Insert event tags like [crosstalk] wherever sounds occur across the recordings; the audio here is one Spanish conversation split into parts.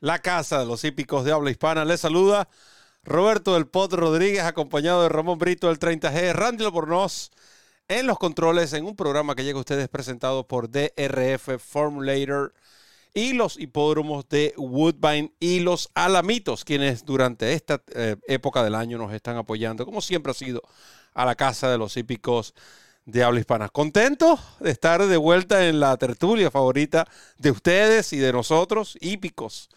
la casa de los hípicos de habla hispana. Les saluda Roberto del Potro Rodríguez, acompañado de Ramón Brito del 30G, Randy Lobornoz en los controles, en un programa que llega a ustedes presentado por DRF Formulator y los hipódromos de Woodbine y los Alamitos, quienes durante esta eh, época del año nos están apoyando, como siempre ha sido, a la casa de los hípicos de habla hispana. Contento de estar de vuelta en la tertulia favorita de ustedes y de nosotros, hípicos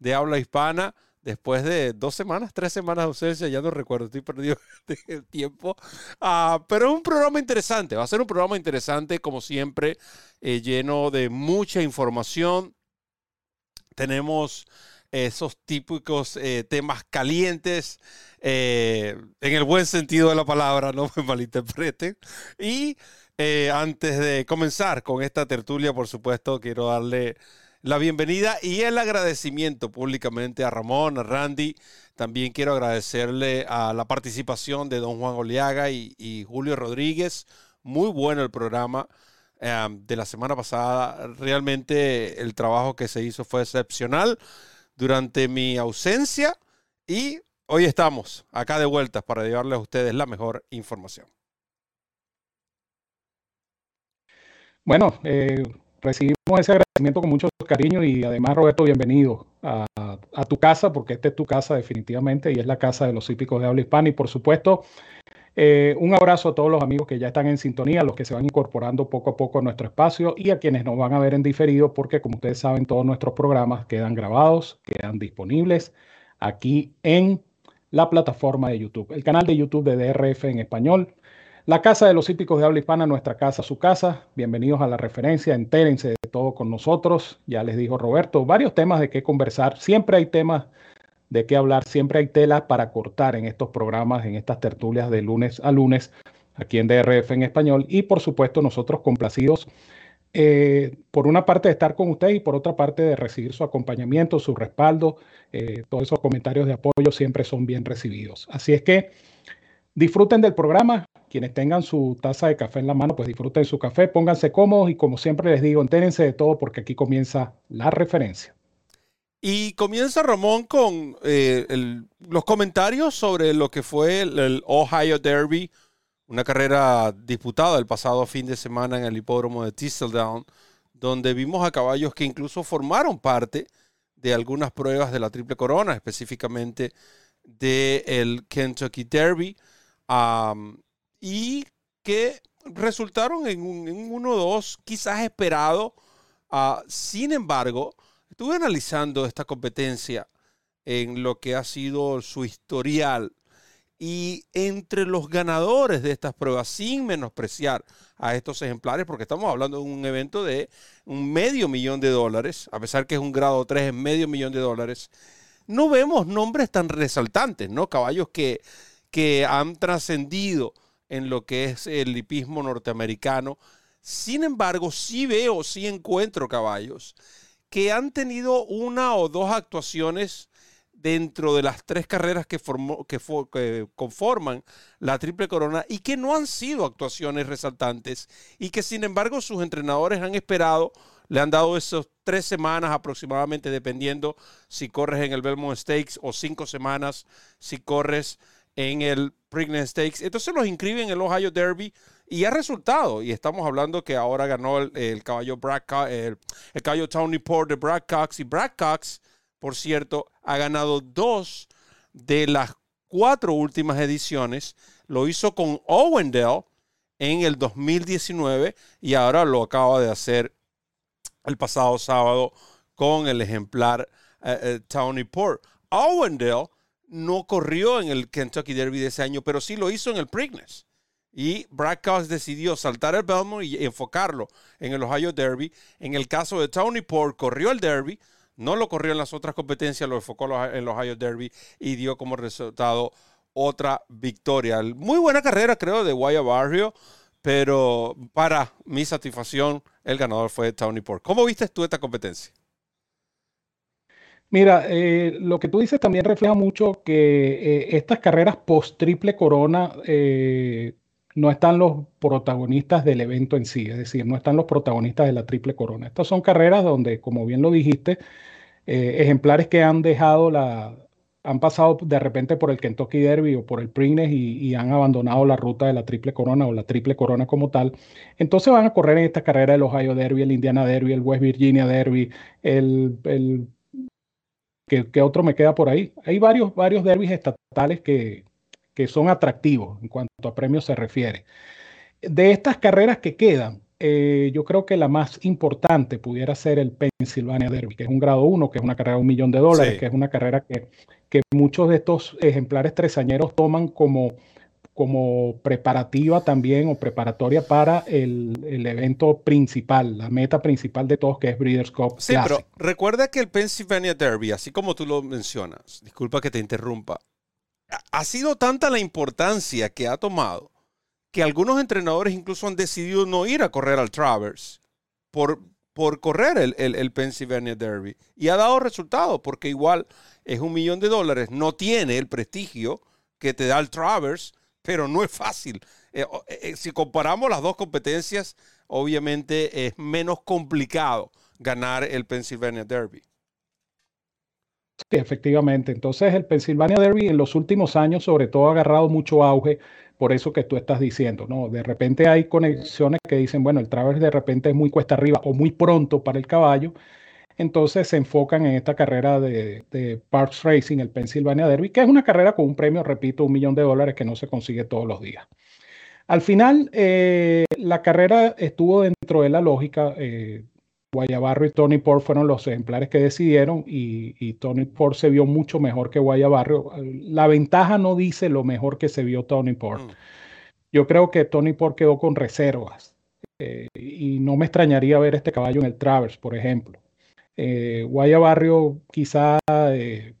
de habla hispana, después de dos semanas, tres semanas de ausencia, ya no recuerdo, estoy perdido [laughs] el tiempo. Ah, pero es un programa interesante, va a ser un programa interesante, como siempre, eh, lleno de mucha información tenemos esos típicos eh, temas calientes, eh, en el buen sentido de la palabra, no me [laughs] malinterpreten. Y antes de comenzar con esta tertulia, por supuesto, quiero darle la bienvenida y el agradecimiento públicamente a Ramón, a Randy. También quiero agradecerle a la participación de don Juan Oliaga y Julio Rodríguez. Muy bueno el programa. Em, de la semana pasada. Realmente el trabajo que se hizo fue excepcional durante mi ausencia y hoy estamos acá de vuelta para llevarles a ustedes la mejor información. Bueno, eh, recibimos ese agradecimiento con mucho cariño y además Roberto, bienvenido a, tu casa porque esta es tu casa definitivamente y es la casa de los hípicos de habla hispana y por supuesto eh, un abrazo a todos los amigos que ya están en sintonía, a los que se van incorporando poco a poco a nuestro espacio y a quienes nos van a ver en diferido, porque como ustedes saben, todos nuestros programas quedan grabados, quedan disponibles aquí en la plataforma de YouTube, el canal de YouTube de DRF en español. La Casa de los Hípicos de Habla Hispana, nuestra casa, su casa. Bienvenidos a la referencia, entérense todo con nosotros. Ya les dijo Roberto, varios temas de qué conversar. Siempre hay temas de qué hablar. Siempre hay tela para cortar en estos programas, en estas tertulias de lunes a lunes, aquí en DRF en español. Y por supuesto, nosotros complacidos, eh, por una parte de estar con usted y por otra parte de recibir su acompañamiento, su respaldo. Eh, todos esos comentarios de apoyo siempre son bien recibidos. Así es que disfruten del programa. Quienes tengan su taza de café en la mano, pues disfruten su café, pónganse cómodos y como siempre les digo, entérense de todo porque aquí comienza la referencia. Y comienza Ramón con eh, los comentarios sobre lo que fue el, Ohio Derby, una carrera disputada el pasado fin de semana en el hipódromo de Thistledown, donde vimos a caballos que incluso formaron parte de algunas pruebas de la Triple Corona, específicamente del Kentucky Derby, y que resultaron en un, en uno o dos quizás esperado. Ah, sin embargo, Estuve analizando esta competencia en lo que ha sido su historial y entre los ganadores de estas pruebas, sin menospreciar a estos ejemplares, porque estamos hablando de un evento de un medio millón de dólares, a pesar que es un grado 3 en medio millón de dólares, no vemos nombres tan resaltantes, ¿no? Caballos que, que han trascendido en lo que es el hipismo norteamericano. Sin embargo, sí veo, sí encuentro caballos que han tenido una o dos actuaciones dentro de las tres carreras que, formó, que, conforman la Triple Corona y que no han sido actuaciones resaltantes y que sin embargo sus entrenadores han esperado, le han dado esas tres semanas aproximadamente dependiendo si corres en el Belmont Stakes o cinco semanas si corres en el Pregnant Stakes. Entonces los inscriben en el Ohio Derby y ha resultado. Y estamos hablando que ahora ganó el, caballo Brad el, caballo Tony Port de Brad Cox. Y Brad Cox, por cierto, ha ganado dos de las cuatro últimas ediciones. Lo hizo con Owendell en el 2019 y ahora lo acaba de hacer el pasado sábado con el ejemplar eh, eh, Tony Port. Owendell no corrió en el Kentucky Derby de ese año, pero sí lo hizo en el Preakness. Y Brad Cox decidió saltar el Belmont y enfocarlo en el Ohio Derby. En el caso de Tony Port, corrió el Derby, no lo corrió en las otras competencias, lo enfocó en los Ohio Derby y dio como resultado otra victoria. Muy buena carrera, creo, de Guaya Barrio, pero para mi satisfacción, el ganador fue Tony Pork. ¿Cómo viste tú esta competencia? Mira, eh, lo que tú dices también refleja mucho que eh, estas carreras post triple corona eh, no están los protagonistas del evento en sí, es decir, no están los protagonistas de la triple corona. Estas son carreras donde, como bien lo dijiste, ejemplares que han dejado la, han pasado de repente por el Kentucky Derby o por el Preakness y, han abandonado la ruta de la Triple Corona o la Triple Corona como tal. Entonces van a correr en esta carrera el Ohio Derby, el Indiana Derby, el West Virginia Derby, el ¿qué, otro me queda por ahí? Hay varios, varios derbis estatales que, que son atractivos en cuanto a premios se refiere. De estas carreras que quedan, eh, yo creo que la más importante pudiera ser el Pennsylvania Derby, que es un grado 1, que es una carrera de un millón de dólares, que es una carrera que, que, muchos de estos ejemplares tresañeros toman como, como preparativa también o preparatoria para el, el, evento principal, la meta principal de todos, que es Breeders' Cup. Sí, pero recuerda que el Pennsylvania Derby, así como tú lo mencionas, disculpa que te interrumpa, ha sido tanta la importancia que ha tomado que algunos entrenadores incluso han decidido no ir a correr al Travers por, por correr el, el, Pennsylvania Derby. Y ha dado resultado porque igual es un millón de dólares, no tiene el prestigio que te da el Travers, pero no es fácil. Eh, eh, eh, si comparamos las dos competencias, obviamente es menos complicado ganar el Pennsylvania Derby. Efectivamente. Entonces el Pennsylvania Derby en los últimos años sobre todo ha agarrado mucho auge por eso que tú estás diciendo, ¿no? De repente hay conexiones que dicen, bueno, el Travers de repente es muy cuesta arriba o muy pronto para el caballo, entonces se enfocan en esta carrera de, Parks Racing, el Pennsylvania Derby, que es una carrera con un premio, repito, un millón de dólares que no se consigue todos los días. Al final, eh, la carrera estuvo dentro de la lógica. Eh, Guayabarro y Tony Port fueron los ejemplares que decidieron y, Tony Port se vio mucho mejor que Guayabarro. La ventaja no dice lo mejor que se vio Tony Port. Mm. Yo creo que Tony Port quedó con reservas eh, y no me extrañaría ver este caballo en el Travers, por ejemplo. Eh, Guayabarrio quizá eh,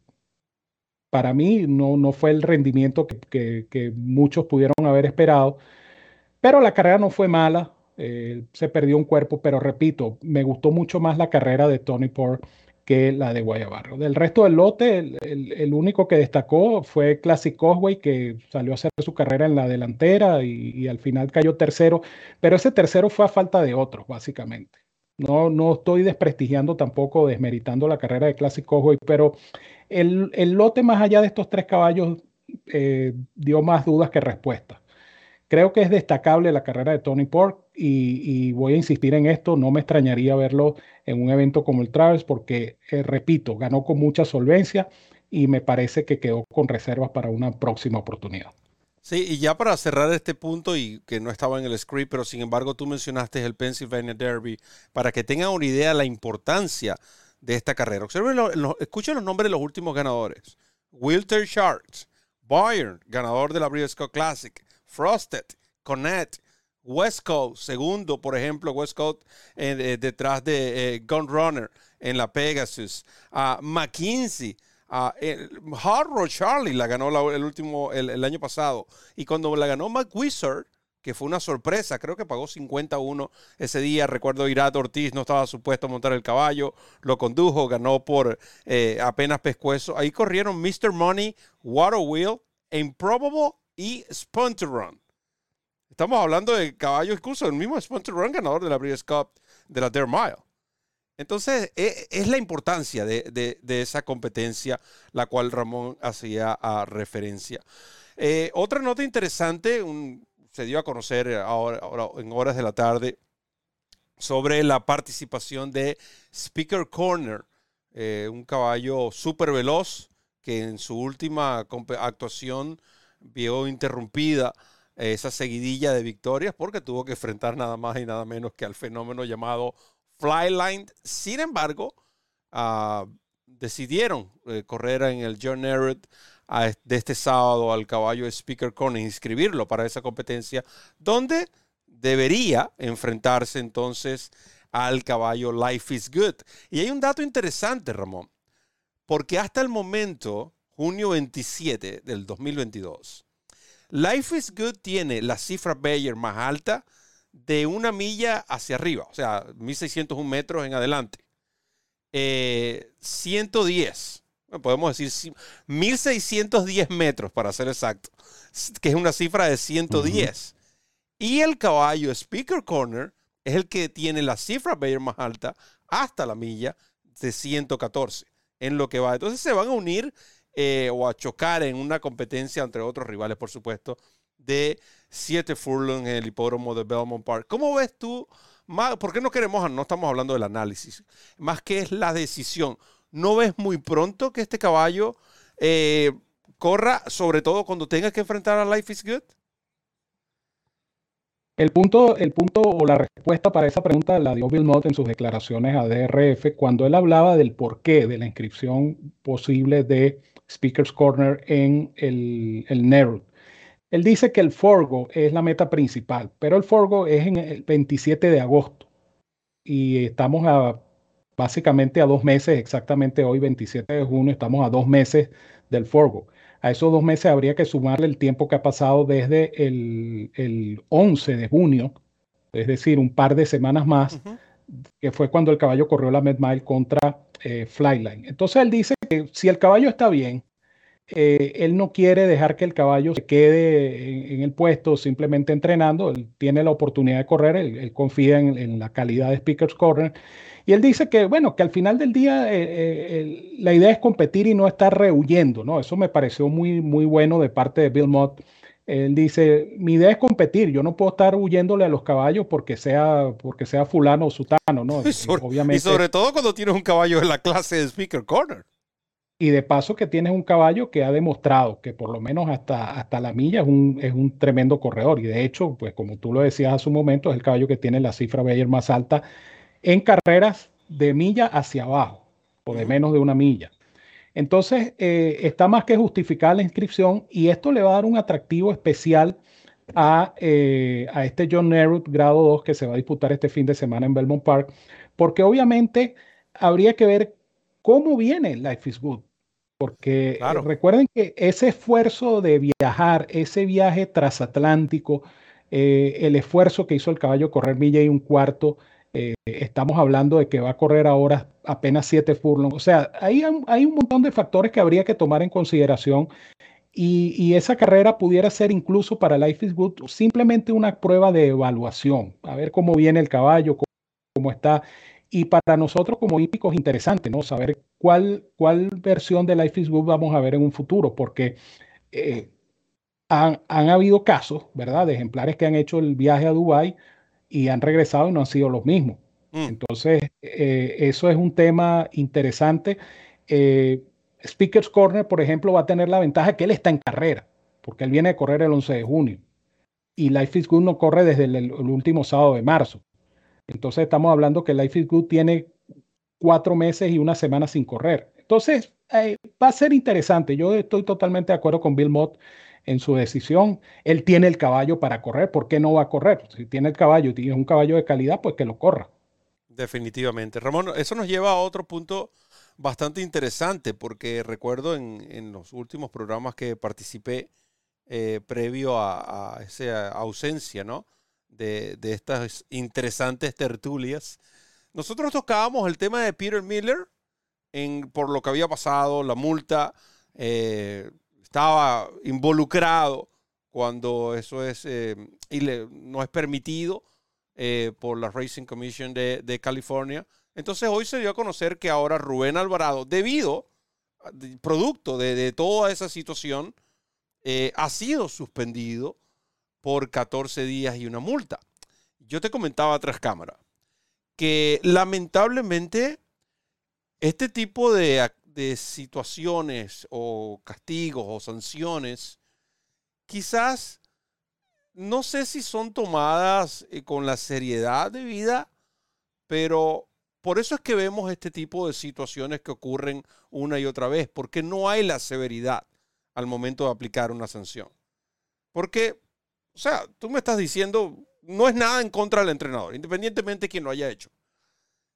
para mí no, no, fue el rendimiento que, que muchos pudieron haber esperado, pero la carrera no fue mala. Eh, se perdió un cuerpo, pero repito, me gustó mucho más la carrera de Tony Port que la de Guayabarro. Del resto del lote, el, único que destacó fue Classic Cosway, que salió a hacer su carrera en la delantera y, al final cayó tercero, pero ese tercero fue a falta de otros, básicamente. No, no estoy desprestigiando tampoco, desmeritando la carrera de Classic Cosway, pero el, lote más allá de estos tres caballos eh, dio más dudas que respuestas. Creo que es destacable la carrera de Tony Pork y, voy a insistir en esto, no me extrañaría verlo en un evento como el Travers porque, eh, repito, ganó con mucha solvencia y me parece que quedó con reservas para una próxima oportunidad. Sí, y ya para cerrar este punto y que no estaba en el script, pero sin embargo tú mencionaste el Pennsylvania Derby, para que tengan una idea de la importancia de esta carrera. Observen, escuchen los nombres de los últimos ganadores. Wilter Sharks, Bayern, ganador de la Breeders' Classic, Frosted, Connect, West Coast, segundo, por ejemplo, West Coast eh, detrás de eh, Gunrunner en la Pegasus. Uh, McKinsey, Hard Charlie la ganó el último, el, año pasado. Y cuando la ganó McWizard, que fue una sorpresa, creo que pagó 51 ese día. Recuerdo Irat Ortiz no estaba supuesto a montar el caballo, lo condujo, ganó por eh, apenas pescuezo. Ahí corrieron Mr. Money, Water Wheel, Improbable y Spunter Run. Estamos hablando de caballos, incluso el mismo Spunter Run, ganador de la Breeders' Cup de la Dare Mile. Entonces, e, es, la importancia de, esa competencia, la cual Ramón hacía referencia. Eh, otra nota interesante, se dio a conocer ahora, en horas de la tarde, sobre la participación de Speaker Corner, eh, un caballo súper veloz que en su última actuación vio interrumpida esa seguidilla de victorias porque tuvo que enfrentar nada más y nada menos que al fenómeno llamado Flyline. Sin embargo, ah, decidieron eh, correr en el John Everett de este sábado al caballo Speaker Corner, inscribirlo para esa competencia, donde debería enfrentarse entonces al caballo Life is Good. Y hay un dato interesante, Ramón, porque hasta el momento, junio 27 del 2022, Life is Good tiene la cifra Bayer más alta de una milla hacia arriba, o sea, 1601 metros en adelante. 110, eh, podemos decir 1610 metros para ser exacto, que es una cifra de 110. Y el caballo Speaker Corner es el que tiene la cifra Bayer más alta hasta la milla de 114 en lo que va. Entonces se van a unir eh, o a chocar en una competencia entre otros rivales, por supuesto, de 7 furlong en el hipódromo de Belmont Park. ¿Cómo ves tú? ¿Por qué no queremos, no estamos hablando del análisis, más que es la decisión? ¿No ves muy pronto que este caballo eh, corra, sobre todo cuando tenga que enfrentar a Life is Good? El punto, el punto o la respuesta para esa pregunta la dio Bill Mott en sus declaraciones a DRF cuando él hablaba del porqué de la inscripción posible de Speaker's Corner en el, el Él dice que el Forgo es la meta principal, pero el Forgo es en el 27 de agosto y estamos a básicamente a dos meses, exactamente hoy 27 de junio, estamos a dos meses del Forgo. A esos dos meses habría que sumarle el tiempo que ha pasado desde el, 11 de junio, es decir, un par de semanas más, que fue cuando el caballo corrió la Med contra eh, Flyline. Entonces él dice que si el caballo está bien, eh, él no quiere dejar que el caballo se quede en, el puesto simplemente entrenando, él tiene la oportunidad de correr, él, confía en, en, la calidad de Speaker's Corner y él dice que, bueno, que al final del día eh, eh, la idea es competir y no estar rehuyendo, ¿no? Eso me pareció muy, muy bueno de parte de Bill Mott. Él dice, mi idea es competir, yo no puedo estar huyéndole a los caballos porque sea, porque sea fulano o sutano, ¿no? Y sobre, Obviamente, y sobre todo cuando tienes un caballo en la clase de Speaker Corner. Y de paso que tienes un caballo que ha demostrado que por lo menos hasta, hasta la milla es un, es un tremendo corredor. Y de hecho, pues como tú lo decías hace un momento, es el caballo que tiene la cifra Bayer más alta en carreras de milla hacia abajo o de menos de una milla. Entonces, eh, está más que justificada la inscripción y esto le va a dar un atractivo especial a, eh, a este John Nerud grado 2 que se va a disputar este fin de semana en Belmont Park, porque obviamente habría que ver cómo viene Life is Good. Porque eh, recuerden que ese esfuerzo de viajar, ese viaje transatlántico, el esfuerzo que hizo el caballo correr milla y un cuarto, eh, estamos hablando de que va a correr ahora apenas 7 furlongs. O sea, hay, hay un montón de factores que habría que tomar en consideración y, esa carrera pudiera ser incluso para Life is Good simplemente una prueba de evaluación, a ver cómo viene el caballo, cómo, está. Y para nosotros como hípicos interesante, ¿no? Saber cuál, cuál versión de Life is Good vamos a ver en un futuro, porque eh, han, han, habido casos, ¿verdad? De ejemplares que han hecho el viaje a Dubái y han regresado y no han sido los mismos. Mm. Entonces, eh, eso es un tema interesante. Eh, Speaker's Corner, por ejemplo, va a tener la ventaja que él está en carrera, porque él viene a correr el 11 de junio. Y Life is Good no corre desde el, último sábado de marzo. Entonces, estamos hablando que Life is Good tiene cuatro meses y una semana sin correr. Entonces, eh, va a ser interesante. Yo estoy totalmente de acuerdo con Bill Mott en su decisión. Él tiene el caballo para correr, ¿por qué no va a correr? Si tiene el caballo y tiene un caballo de calidad, pues que lo corra. Definitivamente. Ramón, eso nos lleva a otro punto bastante interesante, porque recuerdo en, los últimos programas que participé eh, previo a, esa ausencia, ¿no? De, estas interesantes tertulias. Nosotros tocábamos el tema de Peter Miller por lo que había pasado, la multa, eh, estaba involucrado cuando eso es eh, no es permitido eh, por la Racing Commission de, California. Entonces hoy se dio a conocer que ahora Rubén Alvarado, debido, producto de, toda esa situación, ha sido suspendido por 14 días y una multa. Yo te comentaba tras cámara que lamentablemente este tipo de, de situaciones o castigos o sanciones, quizás no sé si son tomadas eh, con la seriedad de vida, pero por eso es que vemos este tipo de situaciones que ocurren una y otra vez, porque no hay la severidad al momento de aplicar una sanción. Porque, o sea, tú me estás diciendo, no es nada en contra del entrenador, independientemente de quien lo haya hecho.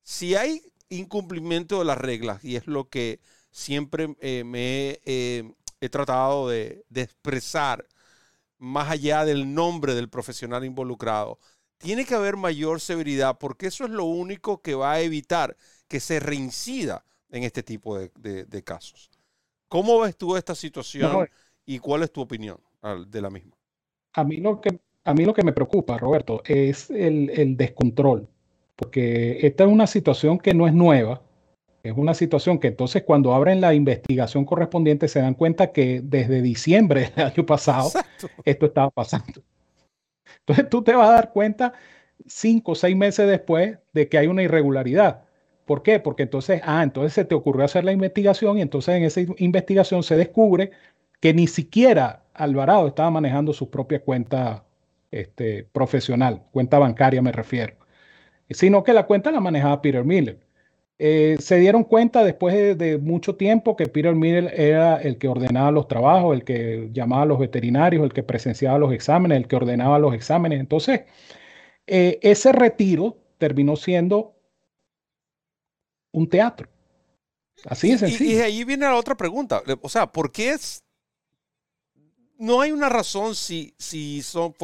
si hay incumplimiento de las reglas, y es lo que siempre eh, me he tratado de, de expresar, más allá del nombre del profesional involucrado, tiene que haber mayor severidad porque eso es lo único que va a evitar que se reincida en este tipo de, casos. ¿Cómo ves tú esta situación y cuál es tu opinión de la misma? A mí lo que, a mí lo que me preocupa, Roberto, es el, el descontrol, porque esta es una situación que no es nueva, es una situación que entonces cuando abren la investigación correspondiente se dan cuenta que desde diciembre del año pasado esto estaba pasando. Entonces tú te vas a dar cuenta cinco o seis meses después de que hay una irregularidad. ¿Por qué? Porque entonces, ah, entonces se te ocurrió hacer la investigación y entonces en esa investigación se descubre que ni siquiera Alvarado estaba manejando su propia cuenta este, profesional, cuenta bancaria me refiero, sino que la cuenta la manejaba Peter Miller. Eh, se dieron cuenta después de, mucho tiempo que Peter Miller era el que ordenaba los trabajos, el que llamaba a los veterinarios, el que presenciaba los exámenes, el que ordenaba los exámenes. Entonces, eh, ese retiro terminó siendo un teatro. Así es sencillo. Y, y, ahí viene la otra pregunta. O sea, ¿por qué es no hay una razón si, si son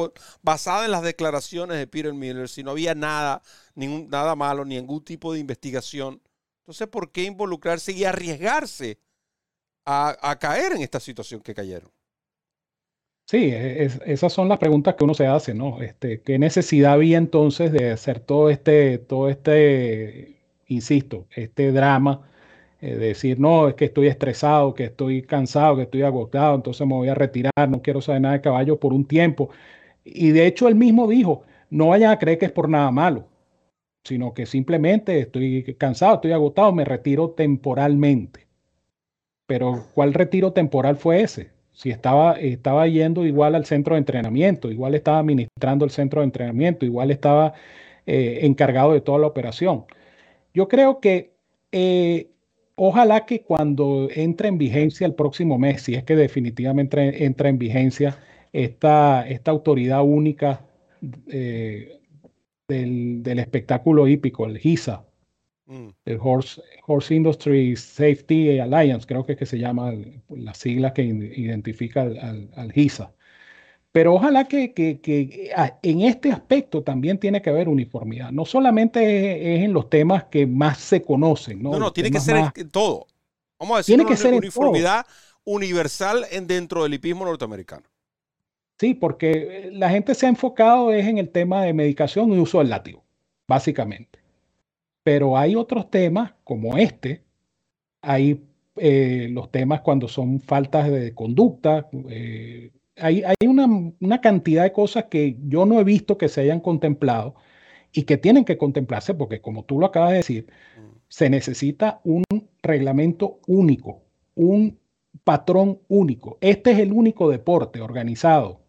basadas en las declaraciones de Peter Miller, si no había nada, ningún, nada malo, ningún tipo de investigación. Entonces, ¿por qué involucrarse y arriesgarse a, caer en esta situación que cayeron? Sí, e, esas son las preguntas que uno se hace, ¿no? Este, ¿Qué necesidad había entonces de hacer todo este, todo este, insisto, este drama eh, decir, no, es que estoy estresado, que estoy cansado, que estoy agotado, entonces me voy a retirar, no quiero saber nada de caballo por un tiempo. Y de hecho él mismo dijo, no vayan a creer que es por nada malo, sino que simplemente estoy cansado, estoy agotado, me retiro temporalmente. Pero ¿cuál retiro temporal fue ese? Si estaba, estaba yendo igual al centro de entrenamiento, igual estaba administrando el centro de entrenamiento, igual estaba eh, encargado de toda la operación. Yo creo que eh, Ojalá que cuando entre en vigencia el próximo mes, si es que definitivamente entra en vigencia esta, esta autoridad única eh, del, espectáculo hípico, el HISA, mm. el Horse, Horse Industry Safety Alliance, creo que es que se llama la sigla que identifica al, al HISA. Pero ojalá que, ah, en este aspecto también tiene que haber uniformidad. No solamente es, en los temas que más se conocen. No, no, tiene que ser en todo. Vamos a decir tiene que ser uniformidad universal en dentro del hipismo norteamericano. Sí, porque la gente se ha enfocado es en el tema de medicación y uso del látigo, básicamente. Pero hay otros temas como este, hay eh, los temas cuando son faltas de conducta, eh, hay, una, cantidad de cosas que yo no he visto que se hayan contemplado y que tienen que contemplarse porque, como tú lo acabas de decir, mm. se necesita un reglamento único, un patrón único. Este es el único deporte organizado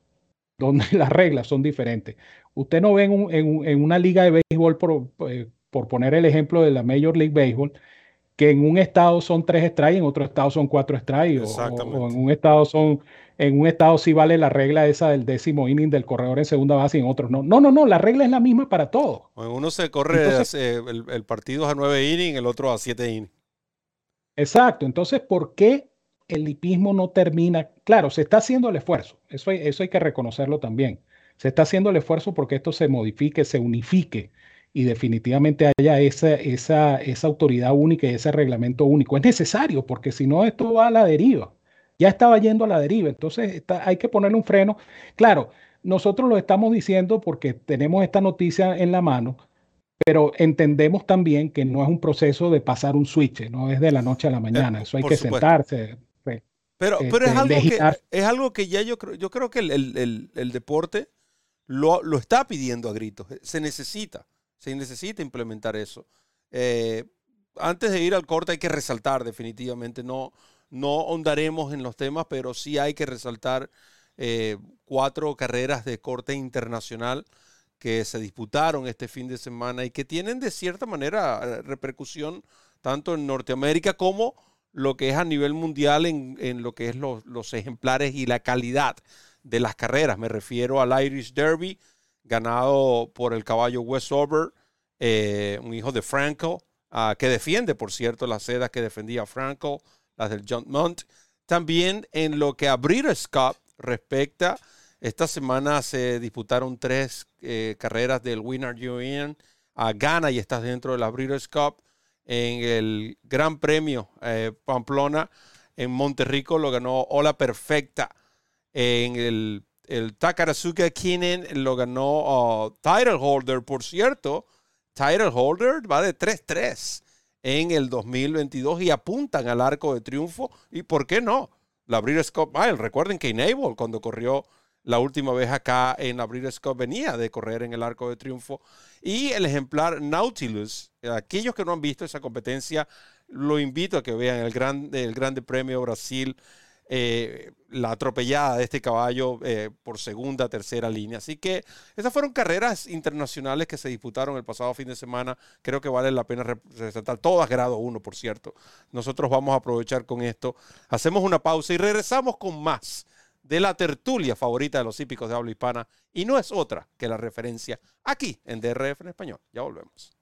donde [laughs] las reglas son diferentes. Usted no ve en, una liga de béisbol, por, eh, por, poner el ejemplo de la Major League Baseball, que en un estado son tres strikes, en otro estado son cuatro strikes, o, o, en un estado son en un estado sí vale la regla esa del décimo inning del corredor en segunda base y en otros no. No, no, no, la regla es la misma para todos. En uno se corre el, partido a nueve innings, el otro a siete innings. Exacto. Entonces, ¿por qué el lipismo no termina? Claro, se está haciendo el esfuerzo. Eso hay, eso hay que reconocerlo también. Se está haciendo el esfuerzo porque esto se modifique, se unifique y definitivamente haya esa, esa, esa autoridad única y ese reglamento único. Es necesario porque si no, esto va a la deriva ya estaba yendo a la deriva. Entonces hay que ponerle un freno. Claro, nosotros lo estamos diciendo porque tenemos esta noticia en la mano, pero entendemos también que no es un proceso de pasar un switch, no es de la noche a la mañana. Eh, Eso hay que sentarse. Pero, pero es, este, algo que, es algo que ya yo creo, yo creo que el, deporte lo, lo, está pidiendo a gritos. Se necesita, se necesita implementar eso. Eh, antes de ir al corte hay que resaltar definitivamente, no, no ahondaremos en los temas, pero sí hay que resaltar eh, cuatro carreras de corte internacional que se disputaron este fin de semana y que tienen de cierta manera repercusión tanto en Norteamérica como lo que es a nivel mundial en, lo que es los, ejemplares y la calidad de las carreras. Me refiero al Irish Derby, ganado por el caballo Westover eh, un hijo de Franco, ah, que defiende, por cierto, las sedas que defendía Franco, las del John Mont. También en lo que a Breeders' Cup respecta, esta semana se disputaron tres eh, carreras del Winner Union. a Gana y estás dentro de la Cup. En el Gran Premio eh, Pamplona en Monterrico lo ganó Ola Perfecta. En el, el Takarazuka Kinen lo ganó uh, Title Holder, por cierto. Title Holder va de 3-3 en el 2022 y apuntan al arco de triunfo. ¿Y por qué no? La Breeders' Cup Mile. Recuerden que Enable, cuando corrió la última vez acá en la Breeders' venía de correr en el arco de triunfo. Y el ejemplar Nautilus, aquellos que no han visto esa competencia, lo invito a que vean el, gran, el Grande Premio Brasil eh, la atropellada de este caballo eh, por segunda, tercera línea. Así que esas fueron carreras internacionales que se disputaron el pasado fin de semana. Creo que vale la pena resaltar, todas grado 1, por cierto. Nosotros vamos a aprovechar con esto. Hacemos una pausa y regresamos con más de la tertulia favorita de los hípicos de habla hispana. Y no es otra que la referencia aquí en DRF en español. Ya volvemos.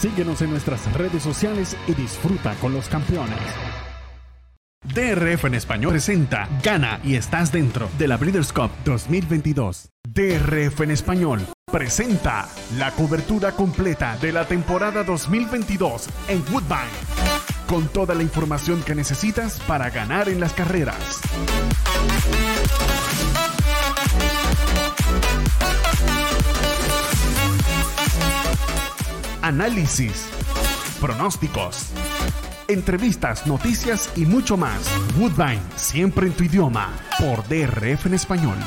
Síguenos en nuestras redes sociales y disfruta con los campeones. DRF en español presenta Gana y estás dentro de la Breeders' Cup 2022. DRF en español presenta la cobertura completa de la temporada 2022 en Woodbine. Con toda la información que necesitas para ganar en las carreras. Análisis, pronósticos, entrevistas, noticias y mucho más. Woodbine, siempre en tu idioma, por DRF en español.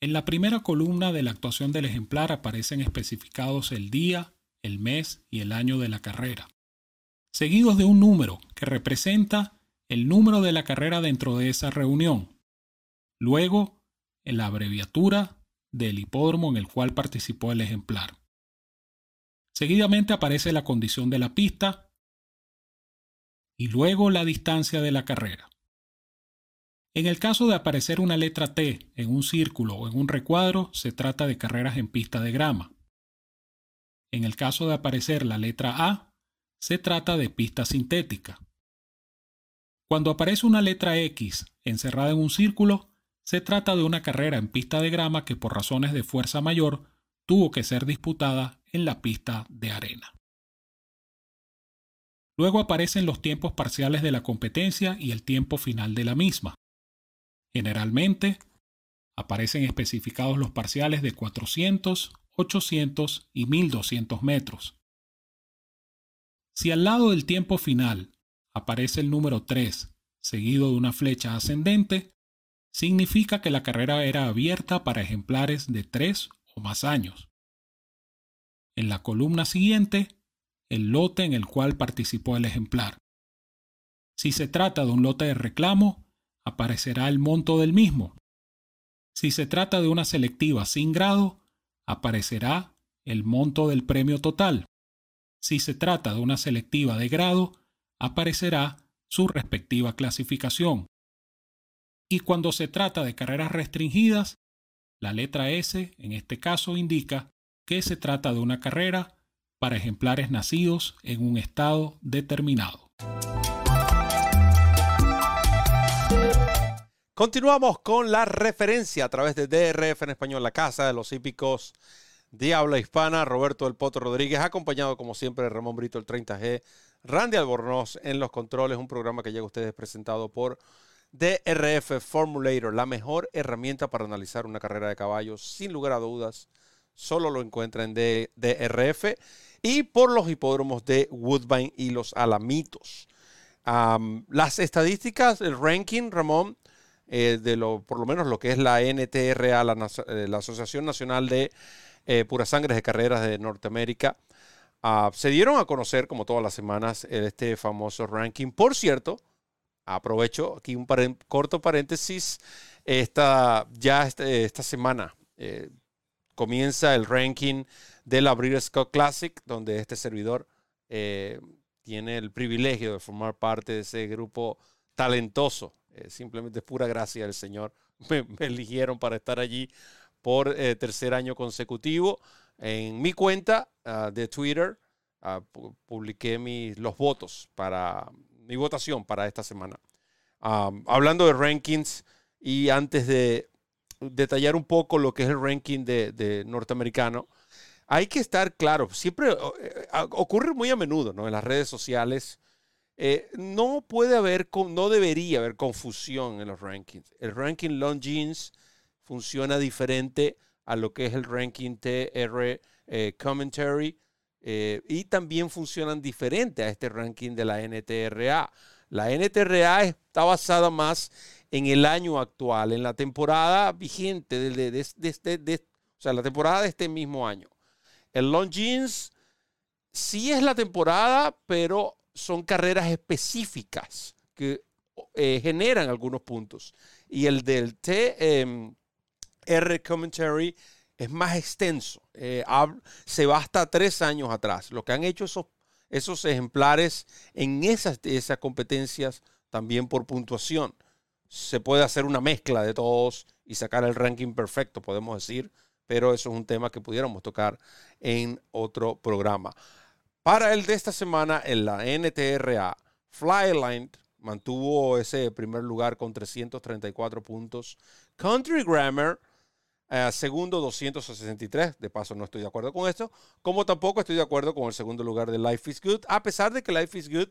En la primera columna de la actuación del ejemplar aparecen especificados el día, el mes y el año de la carrera seguidos de un número que representa el número de la carrera dentro de esa reunión. Luego, en la abreviatura del hipódromo en el cual participó el ejemplar. Seguidamente aparece la condición de la pista y luego la distancia de la carrera. En el caso de aparecer una letra T en un círculo o en un recuadro, se trata de carreras en pista de grama. En el caso de aparecer la letra A, se trata de pista sintética. Cuando aparece una letra X encerrada en un círculo, se trata de una carrera en pista de grama que por razones de fuerza mayor tuvo que ser disputada en la pista de arena. Luego aparecen los tiempos parciales de la competencia y el tiempo final de la misma. Generalmente, aparecen especificados los parciales de 400, 800 y 1200 metros. Si al lado del tiempo final aparece el número 3 seguido de una flecha ascendente, significa que la carrera era abierta para ejemplares de 3 o más años. En la columna siguiente, el lote en el cual participó el ejemplar. Si se trata de un lote de reclamo, aparecerá el monto del mismo. Si se trata de una selectiva sin grado, aparecerá el monto del premio total. Si se trata de una selectiva de grado, aparecerá su respectiva clasificación. Y cuando se trata de carreras restringidas, la letra S en este caso indica que se trata de una carrera para ejemplares nacidos en un estado determinado. Continuamos con la referencia a través de DRF en español, la casa de los hípicos de habla hispana, Roberto del Poto Rodríguez, acompañado como siempre de Ramón Brito, el 30G, Randy Albornoz en los controles, un programa que llega a ustedes presentado por DRF Formulator, la mejor herramienta para analizar una carrera de caballos, sin lugar a dudas, solo lo encuentra en DRF y por los hipódromos de Woodbine y los Alamitos. las estadísticas, el ranking, Ramón, eh, de por lo menos lo que es la NTRA, eh, la Asociación Nacional de eh, Puras Sangres de Carreras de Norteamérica, ah, se dieron a conocer, como todas las semanas, este famoso ranking. Por cierto, aprovecho aquí un corto paréntesis, esta, ya este, esta, semana comienza el ranking de la Breeders' Scott Classic, donde este servidor eh, tiene el privilegio de formar parte de ese grupo talentoso. Eh, simplemente es pura gracia del Señor. [laughs] Me, eligieron para estar allí por eh, tercer año consecutivo. En mi cuenta ah, de Twitter ah, publiqué mis, los votos para mi votación para esta semana. hablando de rankings y antes de detallar un poco lo que es el ranking de norteamericano, hay que estar claro, siempre eh, ocurre muy a menudo ¿no? en las redes sociales. Eh, no puede haber, no debería haber confusión en los rankings. El ranking Longines funciona diferente a lo que es el ranking TR eh, Commentary y también funcionan diferente a este ranking de la NTRA. La NTRA está basada más en el año actual, en la temporada vigente, de, de, o sea, la temporada de este mismo año. El Longines sí es la temporada, pero son carreras específicas que eh, generan algunos puntos. Y el del TR em, Commentary es más extenso. Eh, se va hasta tres años atrás. Lo que han hecho esos, esos ejemplares en esas, esas competencias también por puntuación. Se puede hacer una mezcla de todos y sacar el ranking perfecto, podemos decir, pero eso es un tema que pudiéramos tocar en otro programa. Para el de esta semana, en la NTRA, Flyline mantuvo ese primer lugar con 334 puntos. Country Grammar, eh, segundo 263. De paso, no estoy de acuerdo con esto. Como tampoco estoy de acuerdo con el segundo lugar de Life is Good, a pesar de que Life is Good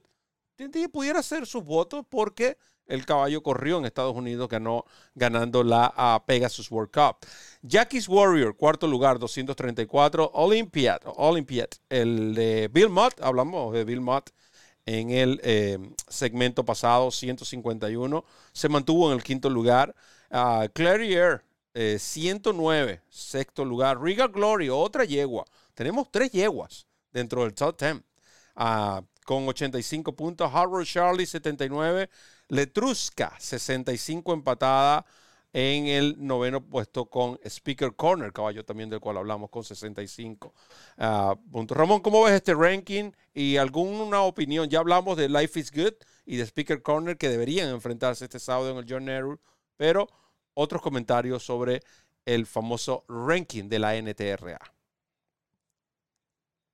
pudiera ser sus votos porque el caballo corrió en Estados Unidos, ganó, ganando la Pegasus World Cup. Jackie's Warrior, cuarto lugar, 234. Olympiad, Olympiad, el de Bill Mott, hablamos de Bill Mott en el eh, segmento pasado, 151. Se mantuvo en el quinto lugar. Uh, Clarier, 109, eh, sexto lugar. Regal Glory, otra yegua. Tenemos tres yeguas dentro del top 10. Uh, con 85 puntos. Harvard Charlie, 79. Letrusca, 65 empatada en el noveno puesto con Speaker Corner, caballo también del cual hablamos con 65 ah, puntos. Ramón, ¿cómo ves este ranking? Y alguna opinión, ya hablamos de Life is Good y de Speaker Corner que deberían enfrentarse este sábado en el John Nehru, pero otros comentarios sobre el famoso ranking de la NTRA.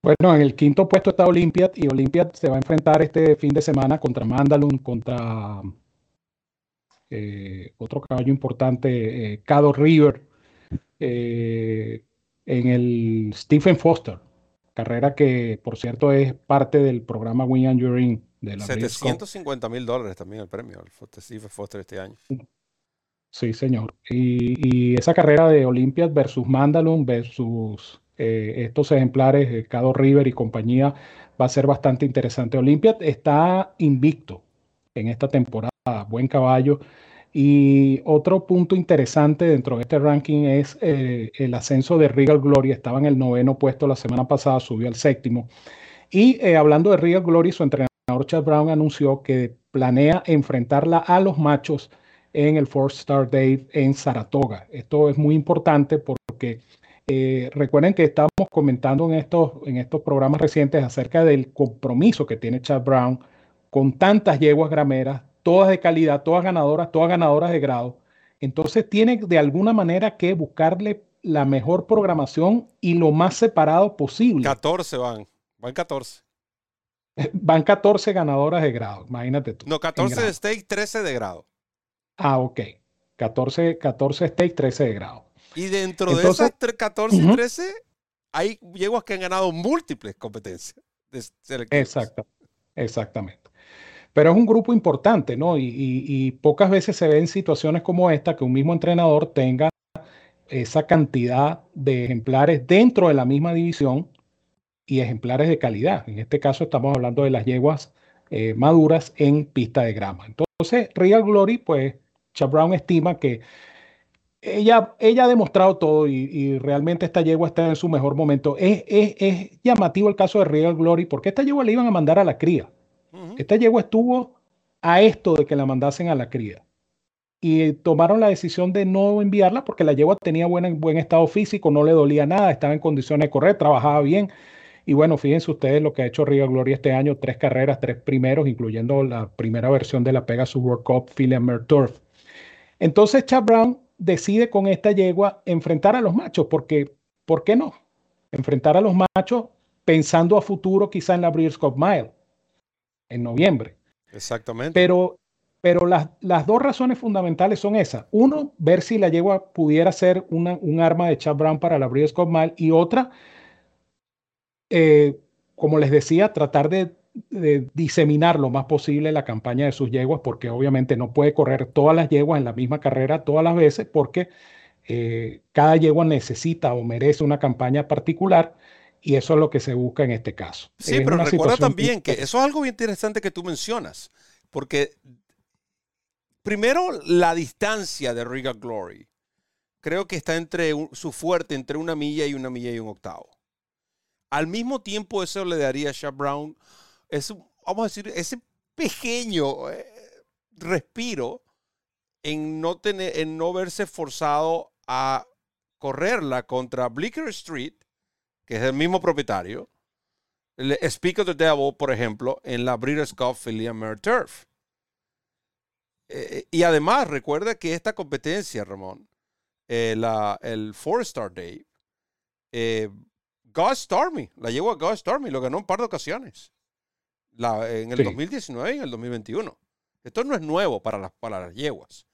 Bueno, en el quinto puesto está Olympiad y Olympiad se va a enfrentar este fin de semana contra Mandalun, contra eh, otro caballo importante, eh, Cado River, eh, en el Stephen Foster, carrera que por cierto es parte del programa Win and de la 750 mil dólares también el premio al Stephen Foster este año. Sí, señor. Y, esa carrera de Olympiad versus Mandalun versus eh, estos ejemplares, de Cado River y compañía, va a ser bastante interesante. Olympia está invicto en esta temporada, buen caballo. Y otro punto interesante dentro de este ranking es eh, el ascenso de Regal Glory. Estaba en el noveno puesto la semana pasada, subió al séptimo. Y eh, hablando de Regal Glory, su entrenador Chad Brown anunció que planea enfrentarla a los machos en el Four Star Day en Saratoga. Esto es muy importante porque eh, recuerden que estamos comentando en estos, en estos programas recientes acerca del compromiso que tiene Chad Brown con tantas yeguas grameras, todas de calidad, todas ganadoras, todas ganadoras de grado. Entonces tiene de alguna manera que buscarle la mejor programación y lo más separado posible. 14 van, van 14. [laughs] Van 14 ganadoras de grado, imagínate tú. No, 14 de stake, 13 de grado. Ah, ok. 14, 14 stake, 13 de grado. Y dentro de esas 14 y 13, hay yeguas que han ganado múltiples competencias. Exacto, exactamente. Pero es un grupo importante, ¿no? Y, pocas veces se ven situaciones como esta que un mismo entrenador tenga esa cantidad de ejemplares dentro de la misma división y ejemplares de calidad. En este caso estamos hablando de las yeguas eh, maduras en pista de grama. Entonces, Real Glory, pues Chad Brown estima que ella, ella ha demostrado todo y, realmente esta yegua está en su mejor momento. Es, es, llamativo el caso de Real Glory porque esta yegua le iban a mandar a la cría. Esta yegua estuvo a esto de que la mandasen a la cría. Y tomaron la decisión de no enviarla porque la yegua tenía buen, buen estado físico, no le dolía nada, estaba en condiciones de correr, trabajaba bien. Y bueno, fíjense ustedes lo que ha hecho Real Glory este año, tres carreras, tres primeros, incluyendo la primera versión de la Pegasus World Cup Philly Turf. Entonces Chad Brown decide con esta yegua enfrentar a los machos, porque, ¿por qué no? Enfrentar a los machos pensando a futuro quizá en la Breeders' Cup Mile en noviembre. Exactamente. Pero, pero las, las, dos razones fundamentales son esas. Uno, ver si la yegua pudiera ser una, un arma de Chad Brown para la Breeders' Cup Mile y otra, eh, como les decía, tratar de de diseminar lo más posible la campaña de sus yeguas, porque obviamente no puede correr todas las yeguas en la misma carrera todas las veces, porque eh, cada yegua necesita o merece una campaña particular y eso es lo que se busca en este caso. Sí, pero recuerda también que eso es algo bien interesante que tú mencionas, porque primero la distancia de Regal Glory creo que está entre su fuerte entre una milla y una milla y un octavo. Al mismo tiempo eso le daría a Shab Brown es, vamos a decir, ese pequeño eh, respiro en no, tener, en no verse forzado a correrla contra Bleecker Street, que es el mismo propietario, el Speak of the Devil, por ejemplo, en la Breeders' Cup Philly Turf. Eh, y además, recuerda que esta competencia, Ramón, eh, el Four Star Day, eh, God Stormy, la llevó a God Stormy, lo ganó un par de ocasiones en el 2019 y en el 2021. Esto no es nuevo para las, para las yeguas.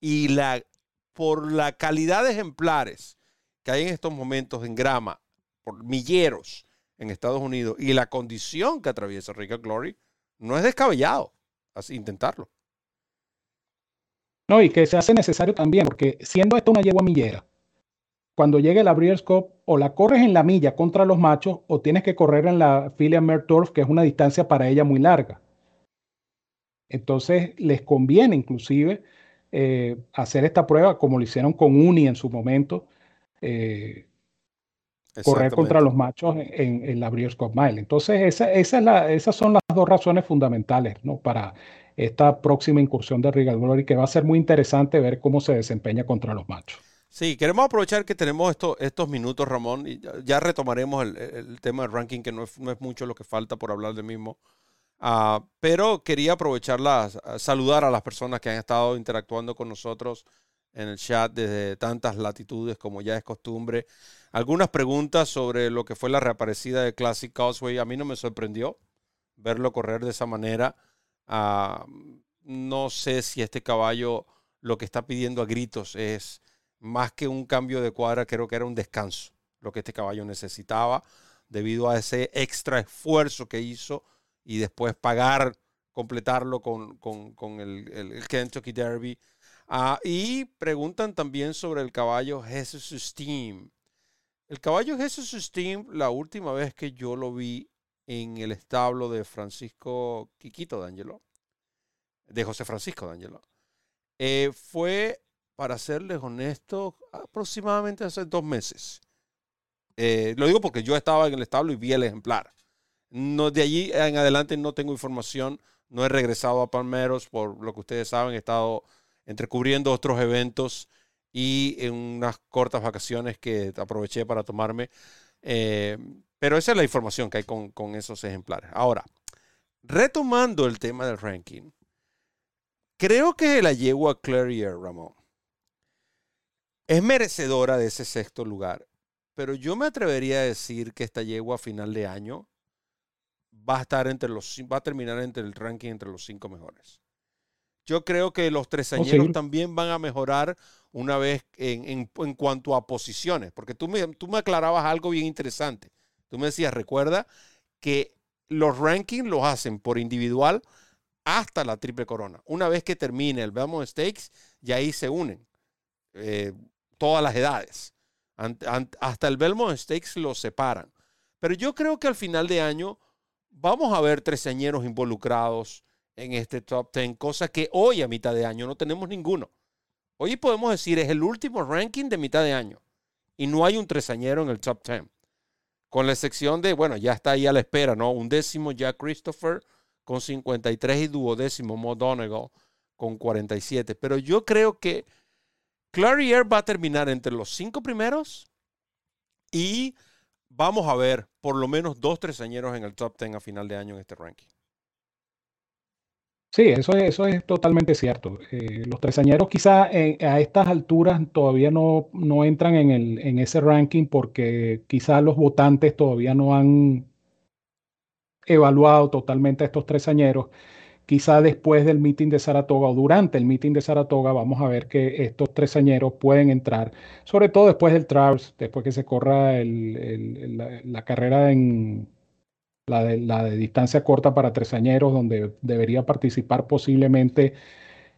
Y la, por la calidad de ejemplares que hay en estos momentos en grama, por milleros en Estados Unidos, y la condición que atraviesa Rica Glory, no es descabellado así, intentarlo. No, y que se hace necesario también, porque siendo esto una yegua millera, cuando llegue la Breeders' Cup, o la corres en la milla contra los machos, o tienes que correr en la Filia Turf, que es una distancia para ella muy larga. Entonces, les conviene inclusive eh, hacer esta prueba como lo hicieron con Uni en su momento, eh, correr contra los machos en, la Breeders' Cup Mile. Entonces, esa, esa es la, esas son las dos razones fundamentales ¿no? para esta próxima incursión de Regal Glory, que va a ser muy interesante ver cómo se desempeña contra los machos. Sí, queremos aprovechar que tenemos estos minutos, Ramón, y ya retomaremos el, tema del ranking, que no es, mucho lo que falta por hablar del mismo. Ah, pero quería aprovechar saludar a las personas que han estado interactuando con nosotros en el chat desde tantas latitudes como ya es costumbre. Algunas preguntas sobre lo que fue la reaparecida de Classic Causeway. A mí no me sorprendió verlo correr de esa manera. Ah, no sé si este caballo lo que está pidiendo a gritos es más que un cambio de cuadra, creo que era un descanso lo que este caballo necesitaba debido a ese extra esfuerzo que hizo y después pagar, completarlo con, el, Kentucky Derby. Ah, y preguntan también sobre el caballo Jesus Steam. El caballo Jesus Steam, la última vez que yo lo vi en el establo de Francisco Quiquito D'Angelo, de José Francisco D'Angelo, eh, fue para serles honesto, aproximadamente hace dos meses. Eh, lo digo porque yo estaba en el establo y vi el ejemplar. No, de allí en adelante no tengo información. No he regresado a Palmeros por lo que ustedes saben. He estado entrecubriendo otros eventos y en unas cortas vacaciones que aproveché para tomarme. Eh, pero esa es la información que hay con, con esos ejemplares. Ahora, retomando el tema del ranking, creo que la yegua Clarier, Ramón, es merecedora de ese sexto lugar, pero yo me atrevería a decir que esta yegua a final de año va a estar entre los va a terminar entre el ranking entre los cinco mejores. Yo creo que los tresañeros también van a mejorar una vez en, en, cuanto a posiciones, porque tú me, tú me aclarabas algo bien interesante. Tú me decías, recuerda que los rankings los hacen por individual hasta la triple corona. Una vez que termine el Belmont Stakes, y ahí se unen. Eh, todas las edades. hasta el Belmont Stakes los separan. Pero yo creo que al final de año vamos a ver tresañeros involucrados en este top 10, cosa que hoy a mitad de año no tenemos ninguno. Hoy podemos decir es el último ranking de mitad de año y no hay un tresañero en el top 10. Con la excepción de, bueno, ya está ahí a la espera, ¿no? Un décimo ya Christopher con 53 y duodécimo Mo Donegal con 47. Pero yo creo que Clarier va a terminar entre los cinco primeros y vamos a ver por lo menos dos tresañeros en el top 10 a final de año en este ranking. Sí, eso es, eso es totalmente cierto. Eh, los tresañeros quizás a estas alturas todavía no, no entran en, el, en ese ranking porque quizás los votantes todavía no han evaluado totalmente a estos tresañeros. Quizá después del meeting de Saratoga o durante el meeting de Saratoga vamos a ver que estos tresañeros pueden entrar, sobre todo después del Travers, después que se corra la carrera en, la de, la de distancia corta para tresañeros, donde debería participar posiblemente.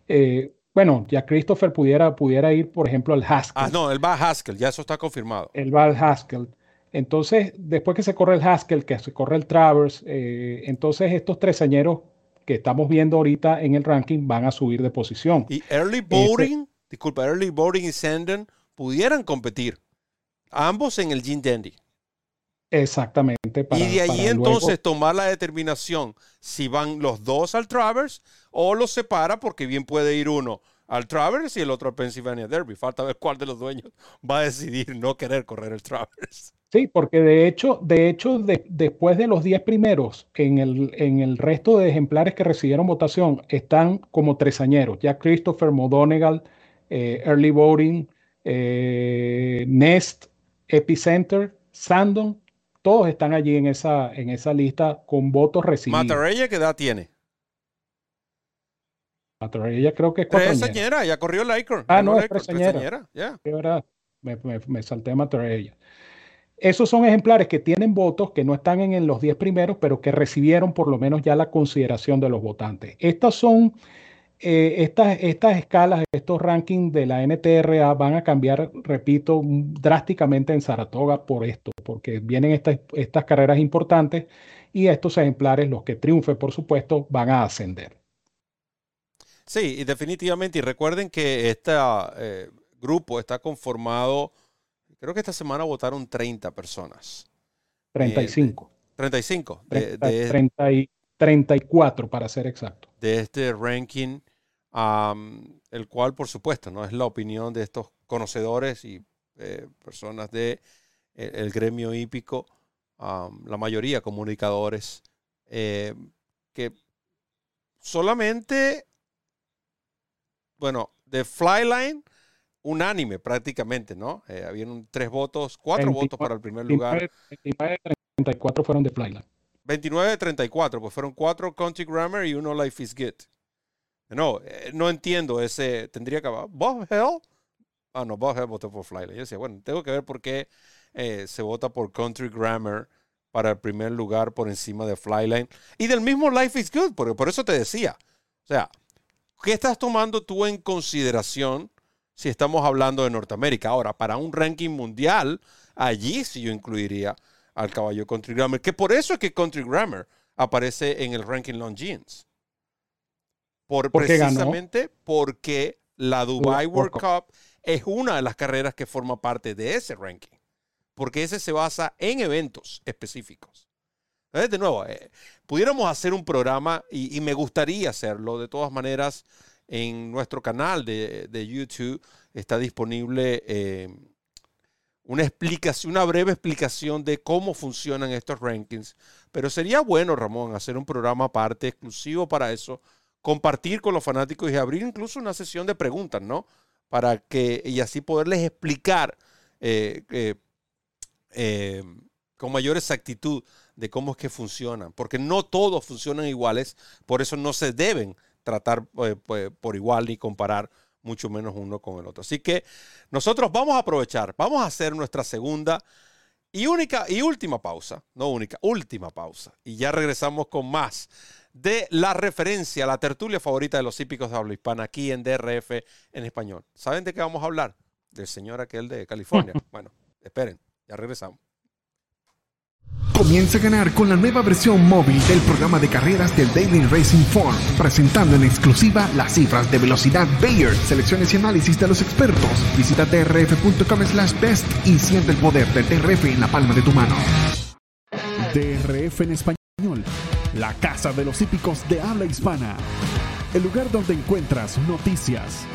Eh, bueno, ya Christopher pudiera, pudiera ir, por ejemplo, al Haskell. Ah, no, él va a Haskell, ya eso está confirmado. Él va al Haskell. Entonces, después que se corre el Haskell, que se corre el Travers, eh, entonces estos tresañeros que estamos viendo ahorita en el ranking van a subir de posición. Y Early Boarding, disculpa, Early Boarding y Sandon pudieran competir, ambos en el Gene Dandy. Exactamente. y de ahí entonces tomar la determinación si van los dos al Travers o los separa porque bien puede ir uno al Travers y el otro al Pennsylvania Derby. Falta ver cuál de los dueños va a decidir no querer correr el Travers. Sí, porque de hecho, de hecho después de los 10 primeros, en el, en el resto de ejemplares que recibieron votación, están como tresañeros. Ya Christopher Modonegal, eh, Early Voting, eh, Nest, Epicenter, Sandon todos están allí en esa, en esa lista con votos recibidos. ¿Matarella qué edad tiene? Matarella creo que es cuatro señora, ya corrió el Icon. Ah, no, es tresañera. Ya. Me, me, me, salté Matarella. Esos son ejemplares que tienen votos que no están en, los 10 primeros, pero que recibieron por lo menos ya la consideración de los votantes. Estas son eh, estas, estas escalas, estos rankings de la NTRA van a cambiar, repito, drásticamente en Saratoga por esto, porque vienen estas, estas carreras importantes y estos ejemplares, los que triunfen, por supuesto, van a ascender. Sí, y definitivamente, y recuerden que este grupo está conformado, creo que esta semana votaron 30 personas. 35. 35. De, de, 34 para ser exacto. De este ranking el cual, por supuesto, no es la opinión de estos conocedores y eh, personas del de, el gremio hípico, la mayoría comunicadores, eh, que solamente, bueno, de Flyline, unánime prácticamente, ¿no? Eh, habían tres votos, cuatro votos para el primer lugar. 29 de 34 fueron de Flyline. 29 de 34, pues fueron cuatro Country Grammar y uno Life is Good. No, eh, no entiendo ese. Tendría que. ¿Bob Hell? Ah, no, Bob Hell votó por Flyline. Yo decía, bueno, tengo que ver por qué eh, se vota por Country Grammar para el primer lugar por encima de Flyline. Y del mismo Life is Good, por, por eso te decía. O sea, ¿qué estás tomando tú en consideración si estamos hablando de Norteamérica? Ahora, para un ranking mundial, allí sí yo incluiría al caballo Country Grammar, que por eso es que Country Grammar aparece en el ranking Longines. Por, precisamente porque la Dubai World Cup es una de las carreras que forma parte de ese ranking. Porque ese se basa en eventos específicos. Entonces, de nuevo, eh, pudiéramos hacer un programa y, me gustaría hacerlo. De todas maneras, en nuestro canal de, YouTube está disponible eh, una explicación, una breve explicación de cómo funcionan estos rankings. Pero sería bueno, Ramón, hacer un programa aparte exclusivo para eso, compartir con los fanáticos y abrir incluso una sesión de preguntas, ¿no? Para que, y así poderles explicar eh, eh, eh, con mayor exactitud de cómo es que funcionan, porque no todos funcionan iguales, por eso no se deben tratar por igual ni comparar mucho menos uno con el otro. Así que nosotros vamos a aprovechar, vamos a hacer nuestra segunda y única y última pausa, no única, última pausa, y ya regresamos con más de la referencia, la tertulia favorita de los hípicos de habla hispana aquí en DRF en español. ¿Saben de qué vamos a hablar? del señor aquel de California. [laughs] bueno, esperen, ya regresamos. Comienza a ganar con la nueva versión móvil del programa de carreras del Daily Racing Form, presentando en exclusiva las cifras de velocidad Bayer, selecciones y análisis de los expertos. Visita drf.com slash best y siente el poder del DRF en la palma de tu mano. DRF en español, la casa de los hípicos de habla hispana. El lugar donde encuentras noticias,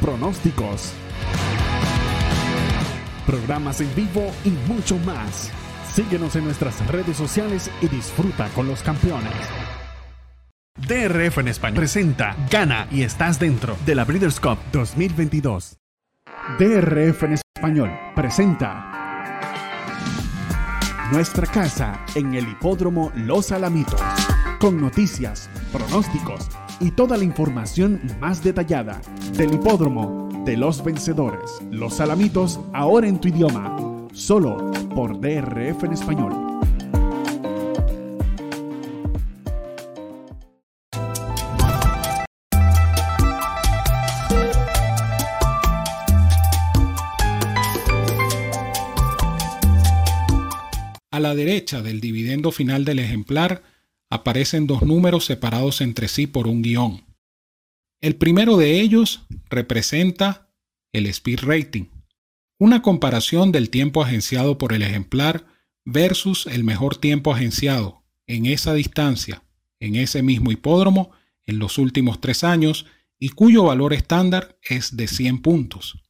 pronósticos, programas en vivo y mucho más. Síguenos en nuestras redes sociales y disfruta con los campeones. DRF en español presenta Gana y estás dentro de la Breeders' Cup 2022. DRF en español presenta Nuestra casa en el hipódromo Los Alamitos, con noticias, pronósticos y toda la información más detallada del hipódromo de los vencedores. Los Alamitos ahora en tu idioma, solo por DRF en español. A la derecha del dividendo final del ejemplar aparecen dos números separados entre sí por un guion. El primero de ellos representa el speed rating, una comparación del tiempo agenciado por el ejemplar versus el mejor tiempo agenciado en esa distancia, en ese mismo hipódromo, en los últimos tres años y cuyo valor estándar es de 100 puntos.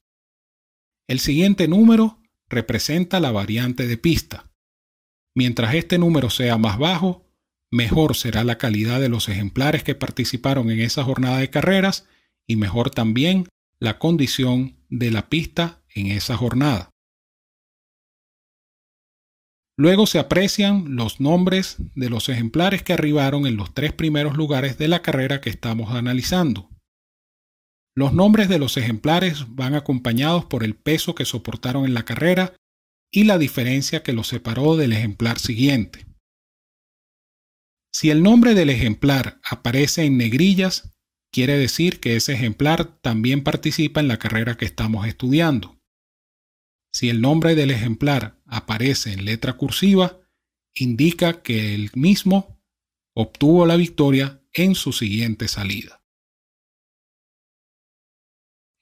El siguiente número representa la variante de pista. Mientras este número sea más bajo, mejor será la calidad de los ejemplares que participaron en esa jornada de carreras y mejor también la condición de la pista en esa jornada. Luego se aprecian los nombres de los ejemplares que arribaron en los tres primeros lugares de la carrera que estamos analizando. Los nombres de los ejemplares van acompañados por el peso que soportaron en la carrera y la diferencia que los separó del ejemplar siguiente. Si el nombre del ejemplar aparece en negrillas, quiere decir que ese ejemplar también participa en la carrera que estamos estudiando. Si el nombre del ejemplar aparece en letra cursiva, indica que el mismo obtuvo la victoria en su siguiente salida.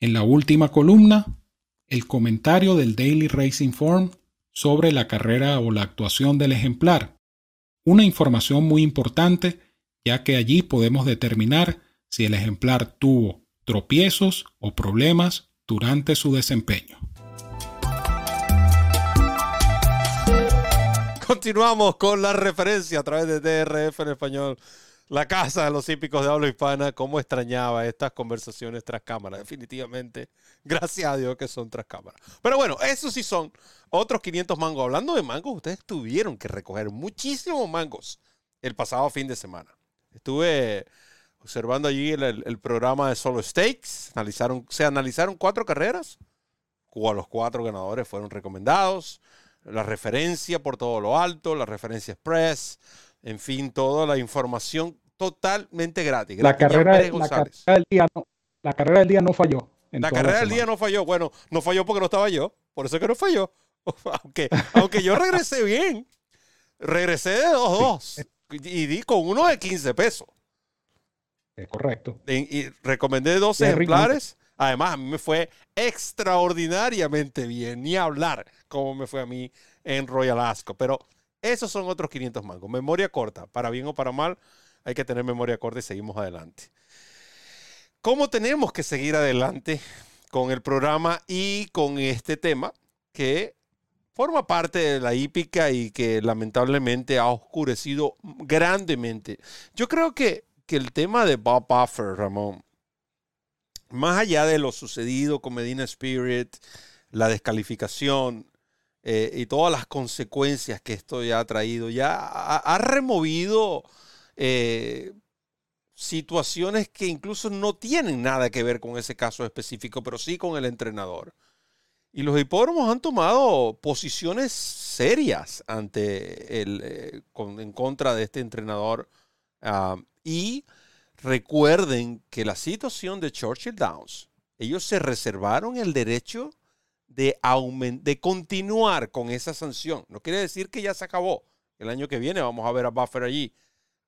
En la última columna, el comentario del Daily Racing Form sobre la carrera o la actuación del ejemplar. Una información muy importante ya que allí podemos determinar si el ejemplar tuvo tropiezos o problemas durante su desempeño. Continuamos con la referencia a través de DRF en español. La casa de los hípicos de habla hispana, cómo extrañaba estas conversaciones tras cámara. Definitivamente, gracias a Dios que son tras cámara. Pero bueno, esos sí son otros 500 mangos. Hablando de mangos, ustedes tuvieron que recoger muchísimos mangos el pasado fin de semana. Estuve observando allí el, programa de Solo Stakes. Analizaron, se analizaron cuatro carreras. Los cuatro ganadores fueron recomendados. La referencia por todo lo alto, la referencia express en fin, toda la información totalmente gratis. La, carrera, del día no, la carrera del día no falló. La carrera del día no falló. Bueno, no falló porque no estaba yo. Por eso que no falló. [laughs] aunque, aunque yo regresé bien. Regresé de 2-2. Y di con uno de 15 pesos. Es correcto. Y, recomendé dos ejemplares. Además, a mí me fue extraordinariamente bien. Ni hablar cómo me fue a mí en Royal Asco. Pero esos son otros 500 mangos. Memoria corta, para bien o para mal, hay que tener memoria corta y seguimos adelante. ¿Cómo tenemos que seguir adelante con el programa y con este tema que forma parte de la hípica y que lamentablemente ha oscurecido grandemente? Yo creo que, que el tema de Bob Buffer, Ramón, más allá de lo sucedido con Medina Spirit, la descalificación, eh, y todas las consecuencias que esto ya ha traído, ya ha, removido eh, situaciones que incluso no tienen nada que ver con ese caso específico, pero sí con el entrenador. Y los hipódromos han tomado posiciones serias ante el, eh, en contra de este entrenador. Ah, y recuerden que la situación de Churchill Downs ellos se reservaron el derecho de, de continuar con esa sanción. No quiere decir que ya se acabó. El año que viene vamos a ver a Buffer allí.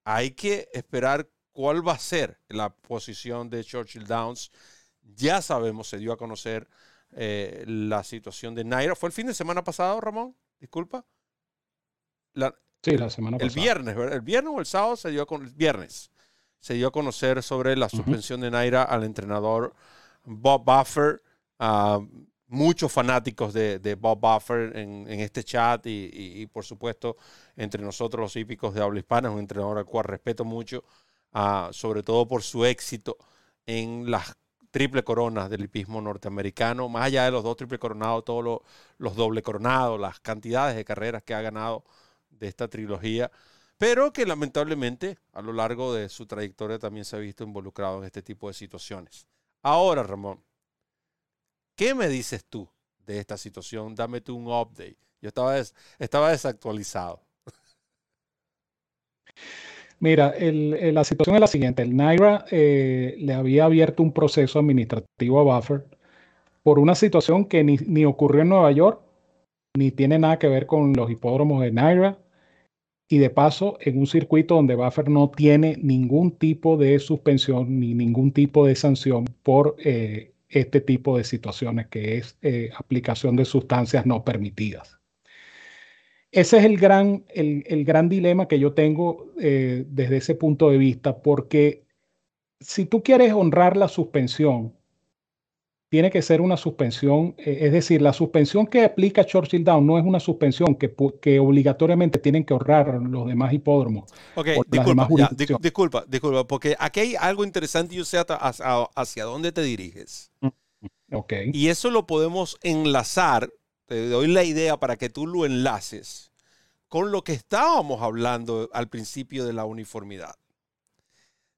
Hay que esperar cuál va a ser la posición de Churchill Downs. Ya sabemos, se dio a conocer eh, la situación de Naira. ¿Fue el fin de semana pasado, Ramón? Disculpa. sí, la semana pasada. El viernes, ¿El viernes o el sábado se dio a el viernes se dio a conocer sobre la suspensión de Naira al entrenador Bob Buffer. Muchos fanáticos de, Bob Buffer en, este chat y, por supuesto entre nosotros los hípicos de habla hispana, un entrenador al cual respeto mucho, sobre todo por su éxito en las triple coronas del hipismo norteamericano, más allá de los dos triple coronados, todos los doble coronados, las cantidades de carreras que ha ganado de esta trilogía pero que lamentablemente a lo largo de su trayectoria también se ha visto involucrado en este tipo de situaciones. Ahora, Ramón, ¿qué me dices tú de esta situación? Dame tú un update. Yo estaba, estaba desactualizado. Mira, la situación es la siguiente. El Naira eh, le había abierto un proceso administrativo a Buffer por una situación que ni, ocurrió en Nueva York, ni tiene nada que ver con los hipódromos de Naira, y de paso en un circuito donde Buffer no tiene ningún tipo de suspensión ni ningún tipo de sanción por eh, este tipo de situaciones que es eh, aplicación de sustancias no permitidas. Ese es el gran, el, gran dilema que yo tengo eh, desde ese punto de vista, porque si tú quieres honrar la suspensión, tiene que ser una suspensión, eh, es decir, la suspensión que aplica Churchill Down no es una suspensión que, que obligatoriamente tienen que ahorrar los demás hipódromos. Ok, disculpa, disculpa, disculpa, porque aquí hay algo interesante y yo sé hacia, dónde te diriges. Mm, ok. Y eso lo podemos enlazar, te doy la idea para que tú lo enlaces con lo que estábamos hablando al principio de la uniformidad.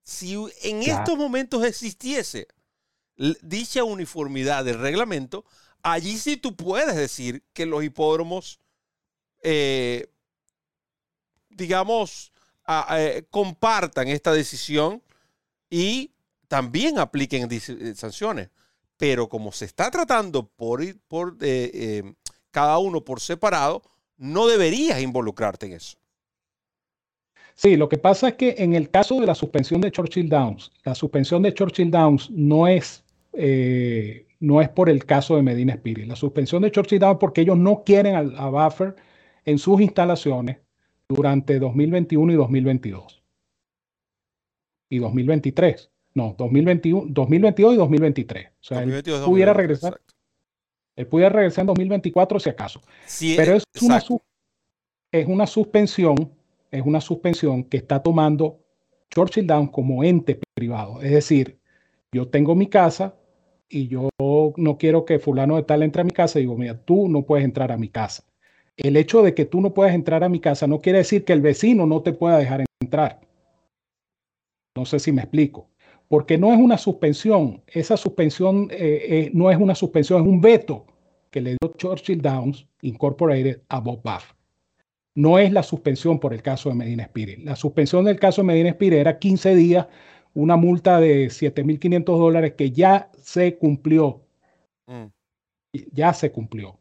Si en estos momentos existiese dicha uniformidad del reglamento, allí sí tú puedes decir que los hipódromos, eh, digamos, eh, compartan esta decisión y también apliquen eh, sanciones. Pero como se está tratando por, por cada uno por separado, no deberías involucrarte en eso. Sí, lo que pasa es que en el caso de la suspensión de Churchill Downs, la suspensión de Churchill Downs no es, eh, no es por el caso de Medina Spirit. La suspensión de Churchill Downs porque ellos no quieren a, Buffer en sus instalaciones durante 2021 y 2022. Y 2023. No, 2021, 2022 y 2023. O sea, él pudiera regresar. Él pudiera regresar en 2024 si acaso. Pero es una, es una suspensión es una suspensión que está tomando Churchill Downs como ente privado. Es decir, yo tengo mi casa y yo no quiero que fulano de tal entre a mi casa digo, mira, tú no puedes entrar a mi casa. El hecho de que tú no puedas entrar a mi casa no quiere decir que el vecino no te pueda dejar entrar. No sé si me explico. Porque no es una suspensión. Esa suspensión eh, eh, no es una suspensión, es un veto que le dio Churchill Downs Incorporated a Bob Buff no es la suspensión por el caso de Medina Spirit. La suspensión del caso de Medina Spirit era 15 días, una multa de 7.500 dólares que ya se cumplió. Mm. Ya se cumplió.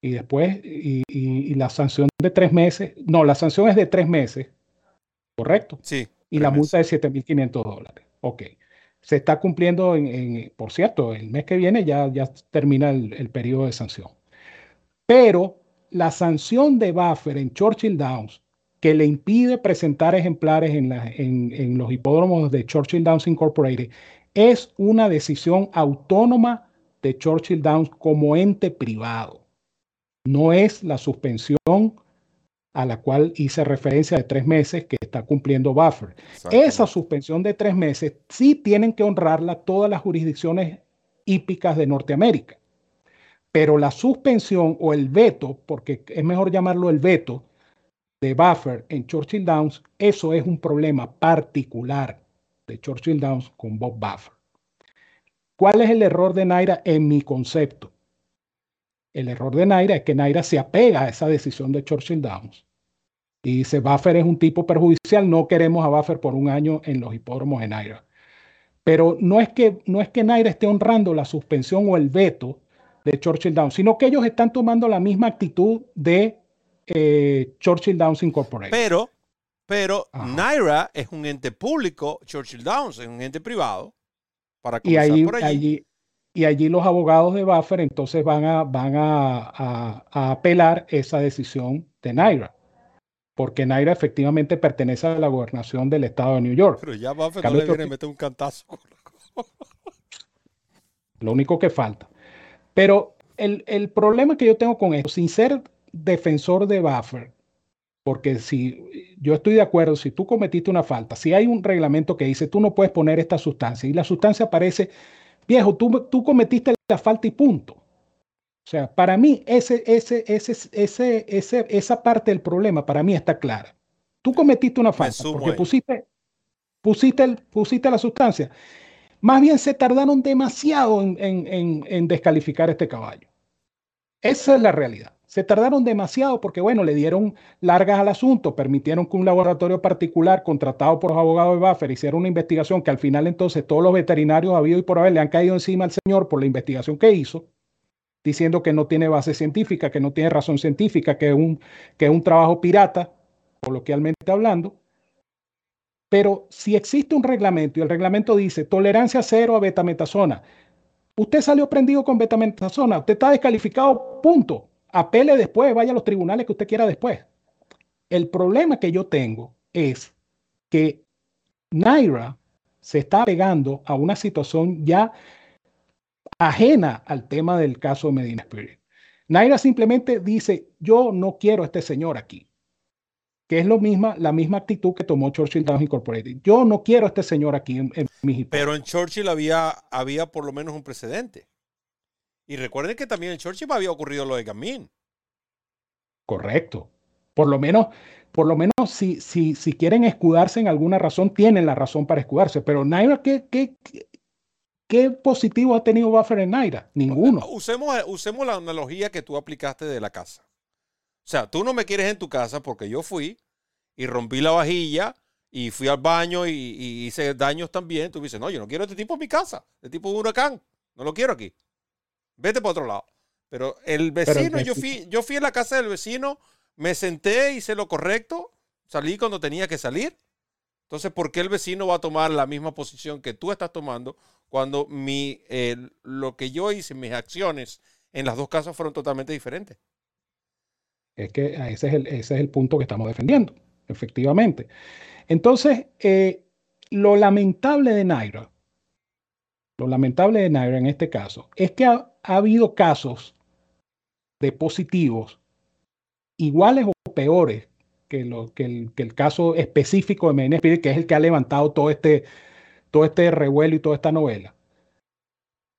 Y después, y, la sanción de tres meses, no, la sanción es de tres meses, ¿correcto? Sí. Y la multa de 7.500 dólares. Ok. Se está cumpliendo, en, por cierto, el mes que viene ya, ya termina el, el periodo de sanción. Pero la sanción de Buffer en Churchill Downs que le impide presentar ejemplares en, los hipódromos de Churchill Downs Incorporated es una decisión autónoma de Churchill Downs como ente privado. No es la suspensión a la cual hice referencia de tres meses que está cumpliendo Buffer. Esa suspensión de tres meses sí tienen que honrarla todas las jurisdicciones hípicas de Norteamérica. Pero la suspensión o el veto, porque es mejor llamarlo el veto de Buffer en Churchill Downs, eso es un problema particular de Churchill Downs con Bob Buffer. ¿Cuál es el error de Naira en mi concepto? El error de Naira es que Naira se apega a esa decisión de Churchill Downs y dice, Buffer es un tipo perjudicial, no queremos a Buffer por un año en los hipódromos de Naira. Pero no es que, no es que Naira esté honrando la suspensión o el veto de Churchill Downs, sino que ellos están tomando la misma actitud de eh, Churchill Downs Incorporated. Pero, pero Naira es un ente público, Churchill Downs es un ente privado. Para y ahí, por allí. y allí los abogados de Buffer entonces van a, van a, a apelar esa decisión de Naira porque Naira efectivamente pertenece a la gobernación del estado de New York. Pero ya Buffett no le viene meter un cantazo. Lo único que falta. Pero el, el, problema que yo tengo con esto, sin ser defensor de Buffer, porque si yo estoy de acuerdo, si tú cometiste una falta, si hay un reglamento que dice tú no puedes poner esta sustancia y la sustancia aparece, viejo, tú, tú cometiste la falta y punto. O sea, para mí ese, ese, ese, ese, ese, esa parte del problema para mí está clara. Tú cometiste una falta porque pusiste, pusiste, el, pusiste la sustancia. Más bien se tardaron demasiado en, en, en, descalificar este caballo. Esa es la realidad. Se tardaron demasiado porque, bueno, le dieron largas al asunto, permitieron que un laboratorio particular contratado por los abogados de Buffer hiciera una investigación que al final entonces todos los veterinarios habido y por haber le han caído encima al señor por la investigación que hizo diciendo que no tiene base científica, que no tiene razón científica, que es un, que es un trabajo pirata, coloquialmente hablando. Pero si existe un reglamento y el reglamento dice tolerancia cero a betametasona, usted salió prendido con betametasona, usted está descalificado, punto. Apele después, vaya a los tribunales que usted quiera después. El problema que yo tengo es que Naira se está pegando a una situación ya ajena al tema del caso de Medina Spirit. Naira simplemente dice, yo no quiero a este señor aquí, que es lo misma, la misma actitud que tomó Churchill Downs Incorporated. Yo no quiero a este señor aquí en, mi Pero en Churchill había, había por lo menos un precedente. Y recuerden que también en Churchill había ocurrido lo de Gamin. Correcto. Por lo menos, por lo menos si, si, si quieren escudarse en alguna razón, tienen la razón para escudarse. Pero Naira, ¿qué, qué, ¿Qué positivo ha tenido Buffer en Naira? Ninguno. Usemos, usemos la analogía que tú aplicaste de la casa. O sea, tú no me quieres en tu casa porque yo fui y rompí la vajilla y fui al baño y, hice daños también. Tú dices, no, yo no quiero este tipo en mi casa. Este tipo es un huracán. No lo quiero aquí. Vete para otro lado. Pero el vecino, yo, fui, yo fui a la casa del vecino, me senté, hice lo correcto, salí cuando tenía que salir. Entonces, ¿por qué el vecino va a tomar la misma posición que tú estás tomando cuando mi, lo que yo hice, mis acciones en las dos casas fueron totalmente diferentes. Es que ese es el, ese es el punto que estamos defendiendo, efectivamente. Entonces, eh, lo lamentable de Naira, lo lamentable de Naira en este caso, es que ha, habido casos de positivos iguales o peores que, lo, que, el, que el caso específico de Medina que es el que ha levantado todo este, todo este revuelo y toda esta novela.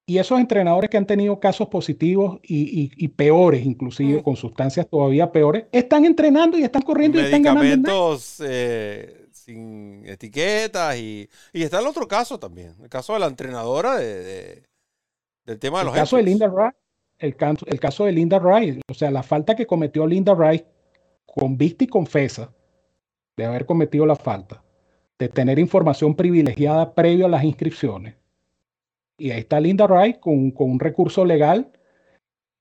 Y esos entrenadores que han tenido casos positivos y, peores, inclusive mm. con sustancias todavía peores, están entrenando y están corriendo y están ganando. Eh, sin etiquetas y, y, está el otro caso también, el caso de la entrenadora de, del tema de los el caso de Linda Wright, el, el, caso de Linda Wright, o sea, la falta que cometió Linda Wright convicta y confesa de haber cometido la falta de tener información privilegiada previo a las inscripciones. Y ahí está Linda Wright con, un recurso legal.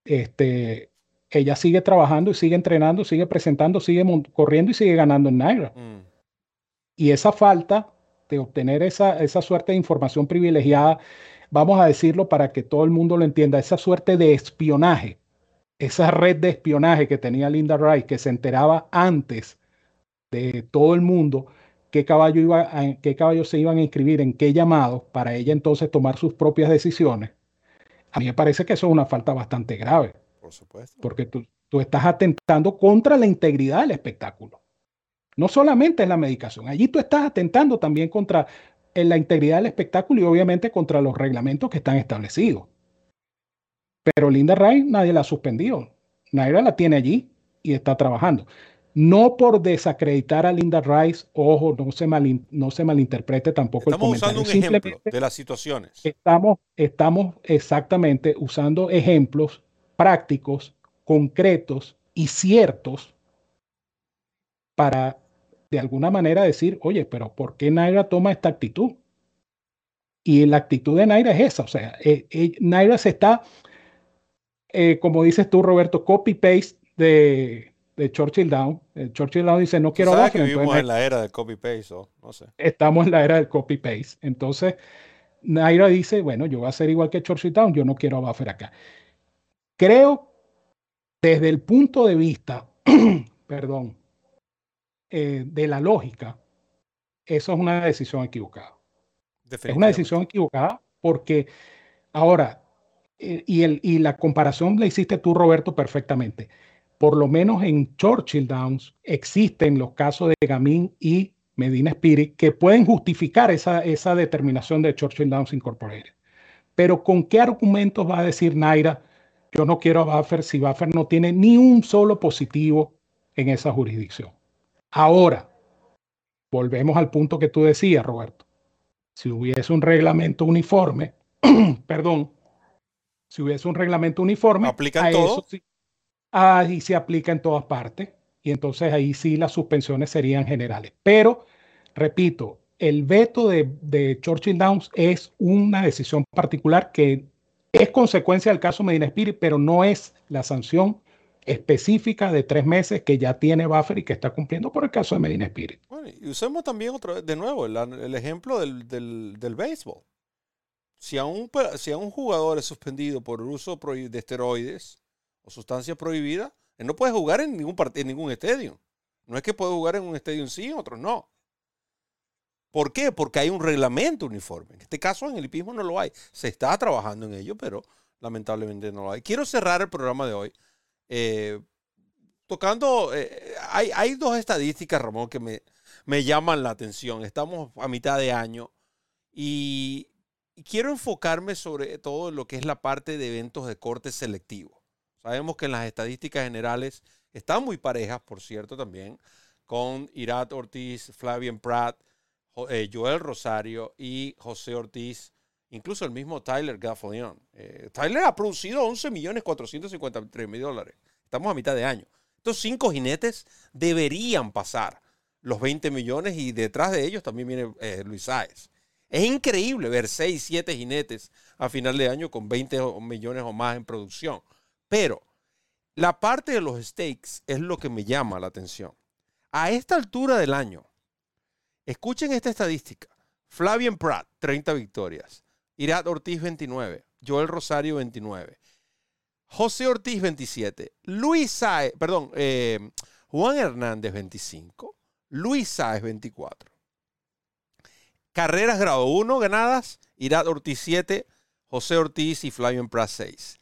Este, ella sigue trabajando y sigue entrenando, sigue presentando, sigue corriendo y sigue ganando en Naira. Mm. Y esa falta de obtener esa, esa suerte de información privilegiada, vamos a decirlo para que todo el mundo lo entienda, esa suerte de espionaje, esa red de espionaje que tenía Linda Wright, que se enteraba antes de todo el mundo, qué caballo, iba qué caballo se iban a inscribir en qué llamado para ella entonces tomar sus propias decisiones, a mí me parece que eso es una falta bastante grave. Por supuesto. Porque tú, tú estás atentando contra la integridad del espectáculo. No solamente es la medicación, allí tú estás atentando también contra la integridad del espectáculo y obviamente contra los reglamentos que están establecidos. Pero Linda Ray nadie la ha suspendido. Naira la tiene allí y está trabajando no por desacreditar a Linda Rice, ojo, no se, no se malinterprete tampoco el comentario. Estamos usando un ejemplo de las situaciones. Estamos, estamos exactamente usando ejemplos prácticos, concretos y ciertos para de alguna manera decir, oye, pero ¿por qué Naira toma esta actitud? Y la actitud de Naira es esa, o sea, eh, eh, Naira se está, eh, como dices tú, Roberto, copy-paste de, de, Churchill Down. Churchill Down dice, no quiero ¿Sabes que vivimos en la era del copy-paste, no sé. Estamos en la era del copy-paste. Entonces, Naira dice, bueno, yo voy a ser igual que Churchill Down, yo no quiero a Buffer acá. Creo, desde el punto de vista, [clears throat] perdón, de la lógica, eso es una decisión equivocada. Es una decisión equivocada porque ahora, eh, y, el, y la comparación la hiciste tú, Roberto, perfectamente. Por lo menos en Churchill Downs existen los casos de Gamín y Medina Spirit que pueden justificar esa, esa determinación de Churchill Downs Incorporated. Pero ¿con qué argumentos va a decir Naira? Yo no quiero a Buffer si Buffer no tiene ni un solo positivo en esa jurisdicción. Ahora, volvemos al punto que tú decías, Roberto si hubiese un reglamento uniforme, [clears throat] perdón, si hubiese un reglamento uniforme, ¿aplica todo? ahí se aplica en todas partes y entonces ahí sí las suspensiones serían generales. Pero, repito, el veto de, de Churchill Downs es una decisión particular que es consecuencia del caso Medina Spirit, pero no es la sanción específica de tres meses que ya tiene Buffer y que está cumpliendo por el caso de Medina Spirit. Bueno, y usemos también otro, de nuevo el, ejemplo del, del, béisbol. Si a, un, si a un jugador es suspendido por el uso de esteroides o sustancias prohibidas, él no puede jugar en ningún, en ningún estadio. No es que puede jugar en un estadio sí, en otro no. ¿Por qué? Porque hay un reglamento uniforme. En este caso, en el hipismo no lo hay. Se está trabajando en ello, pero lamentablemente no lo hay. Quiero cerrar el programa de hoy eh, tocando, eh, hay, dos estadísticas, Ramón, que me, me, llaman la atención. Estamos a mitad de año y, quiero enfocarme sobre todo en lo que es la parte de eventos de corte selectivo. Sabemos que en las estadísticas generales están muy parejas, por cierto, también, con Irat Ortiz, Flavian Pratt, eh, Joel Rosario y José Ortiz incluso el mismo Tyler Gaffalion. Eh, Tyler ha producido 11 millones 453 mil dólares. Estamos a mitad de año. Estos cinco jinetes deberían pasar los 20 millones y detrás de ellos también viene eh, Luis Sáez. Es increíble ver 6, 7 jinetes a final de año con 20 millones o más en producción. Pero la parte de los stakes es lo que me llama la atención. A esta altura del año, escuchen esta estadística. Flavian Pratt, 30 victorias. Irat Ortiz 29, Joel Rosario 29, José Ortiz 27, Luis Saez, perdón, eh, Juan Hernández 25, Luis Saez 24. Carreras grado 1 ganadas, Irat Ortiz 7, José Ortiz y Flavian Pratt 6.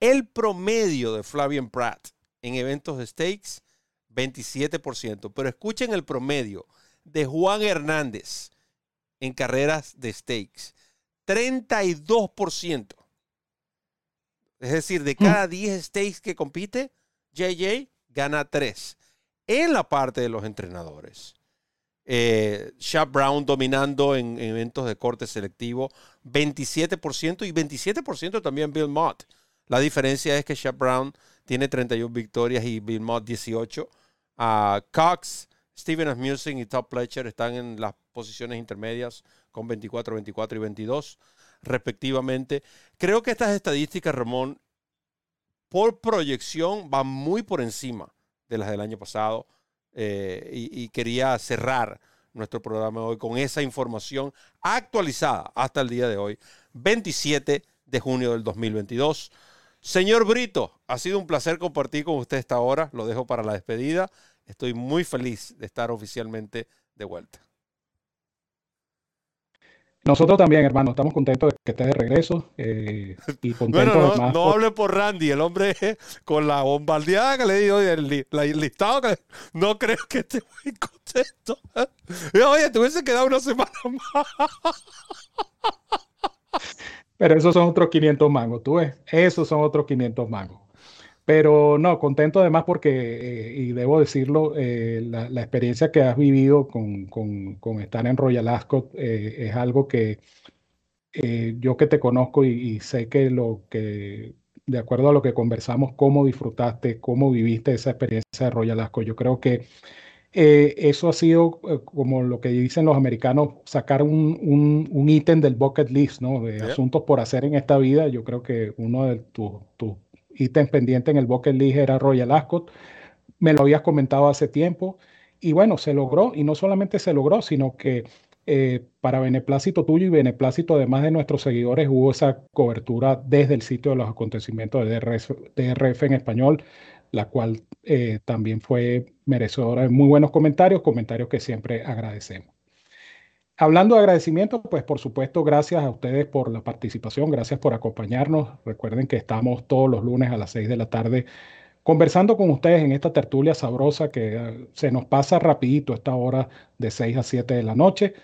El promedio de Flavian Pratt en eventos de stakes, 27%. Pero escuchen el promedio de Juan Hernández en carreras de stakes, 32%. Es decir, de mm. cada 10 stakes que compite, JJ gana 3. En la parte de los entrenadores. Eh, Shaq Brown dominando en, eventos de corte selectivo, 27% y 27% también Bill Mott. La diferencia es que Shaq Brown tiene 31 victorias y Bill Mott 18. Uh, Cox, Steven Asmussen y Top Pletcher están en las posiciones intermedias con 24, 24 y 22 respectivamente. Creo que estas estadísticas, Ramón, por proyección van muy por encima de las del año pasado eh, y, quería cerrar nuestro programa hoy con esa información actualizada hasta el día de hoy, 27 de junio del 2022. Señor Brito, ha sido un placer compartir con usted esta hora. Lo dejo para la despedida. Estoy muy feliz de estar oficialmente de vuelta. Nosotros también, hermano, estamos contentos de que estés de regreso eh, y [laughs] contentos no, no hable por Randy, el hombre [laughs] con la bombardeada que le dio el, el listado que no creo que esté muy contento. Oye, te hubiese quedado una semana más. [laughs] Pero esos son otros 500 mangos, tú ves, esos son otros 500 mangos. Pero no, contento además porque, eh, y debo decirlo, eh, la, experiencia que has vivido con, con, estar en Royal Ascot eh, es algo que yo que te conozco y, sé que lo que, de acuerdo a lo que conversamos, cómo disfrutaste, cómo viviste esa experiencia de Royal Ascot, yo creo que eh, eso ha sido eh, como lo que dicen los americanos, sacar un, un, ítem del bucket list, ¿no? De asuntos por hacer en esta vida. Yo creo que uno de tus ítems pendientes en el bucket list era Royal Ascot. Me lo habías comentado hace tiempo. Y bueno, se logró, y no solamente se logró, sino que eh, para beneplácito tuyo y beneplácito además de nuestros seguidores hubo esa cobertura desde el sitio de los acontecimientos de DRF, en español, la cual eh, también fue merecedora de muy buenos comentarios, comentarios que siempre agradecemos. Hablando de agradecimiento, pues por supuesto, gracias a ustedes por la participación, gracias por acompañarnos. Recuerden que estamos todos los lunes a las 6 de la tarde conversando con ustedes en esta tertulia sabrosa que eh, se nos pasa rapidito esta hora de 6 a 7 de la noche.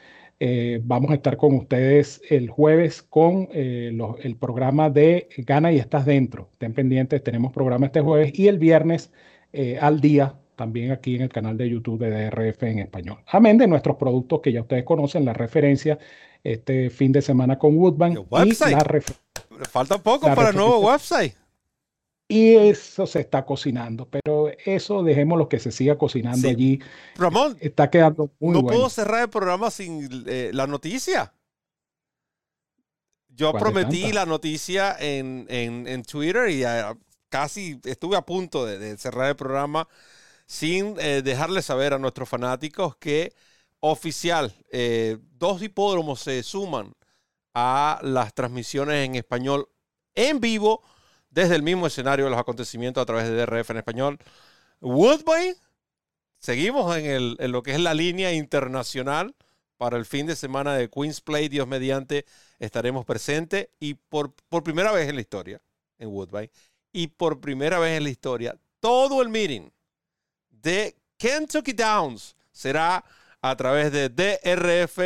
Eh, vamos a estar con ustedes el jueves con eh, el programa de Gana y Estás Dentro. Estén pendientes, tenemos programa este jueves y el viernes al día también aquí en el canal de YouTube de DRF en español. Amén de nuestros productos que ya ustedes conocen, la referencia este fin de semana con Woodbank. Falta poco para el nuevo website. Y eso se está cocinando, pero eso dejemos lo que se siga cocinando allí. Ramón, está quedando muy no puedo cerrar el programa sin eh, la noticia. Yo prometí la noticia en, en, Twitter y casi estuve a punto de, cerrar el programa sin eh, dejarles saber a nuestros fanáticos que oficial, eh, dos hipódromos se suman a las transmisiones en español en vivo desde el mismo escenario de los acontecimientos a través de DRF en español. Woodbine, seguimos en, lo que es la línea internacional para el fin de semana de Queen's Play, Dios mediante, estaremos presentes y por, por primera vez en la historia en Woodbine y por primera vez en la historia todo el meeting de Kentucky Downs será a través de DRF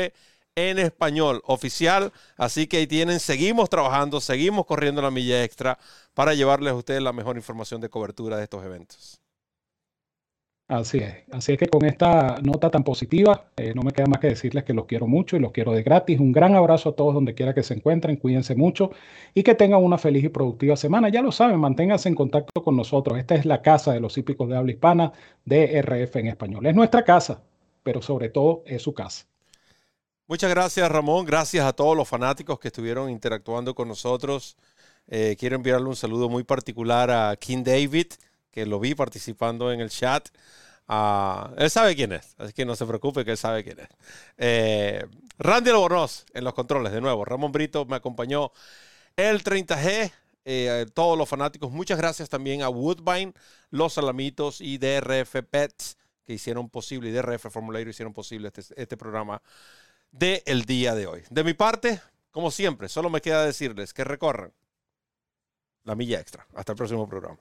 en español oficial. Así que ahí tienen, seguimos trabajando, seguimos corriendo la milla extra para llevarles a ustedes la mejor información de cobertura de estos eventos. Así es. Así es que con esta nota tan positiva, eh, no me queda más que decirles que los quiero mucho y los quiero de gratis. Un gran abrazo a todos donde quiera que se encuentren. Cuídense mucho y que tengan una feliz y productiva semana. Ya lo saben, manténganse en contacto con nosotros. Esta es la casa de los hípicos de habla hispana de RF en español. Es nuestra casa, pero sobre todo es su casa. Muchas gracias, Ramón. Gracias a todos los fanáticos que estuvieron interactuando con nosotros. Eh, quiero enviarle un saludo muy particular a King David, que lo vi participando en el chat. Ah, él sabe quién es, así que no se preocupe que él sabe quién es. Eh, Randy Albornoz en los controles, de nuevo. Ramón Brito me acompañó. El 30G, eh, todos los fanáticos. Muchas gracias también a Woodbine, Los Salamitos y DRF Pets que hicieron posible, y DRF Formulario hicieron posible este, este programa del día de hoy. De mi parte, como siempre, solo me queda decirles que recorran la milla extra. Hasta el próximo programa.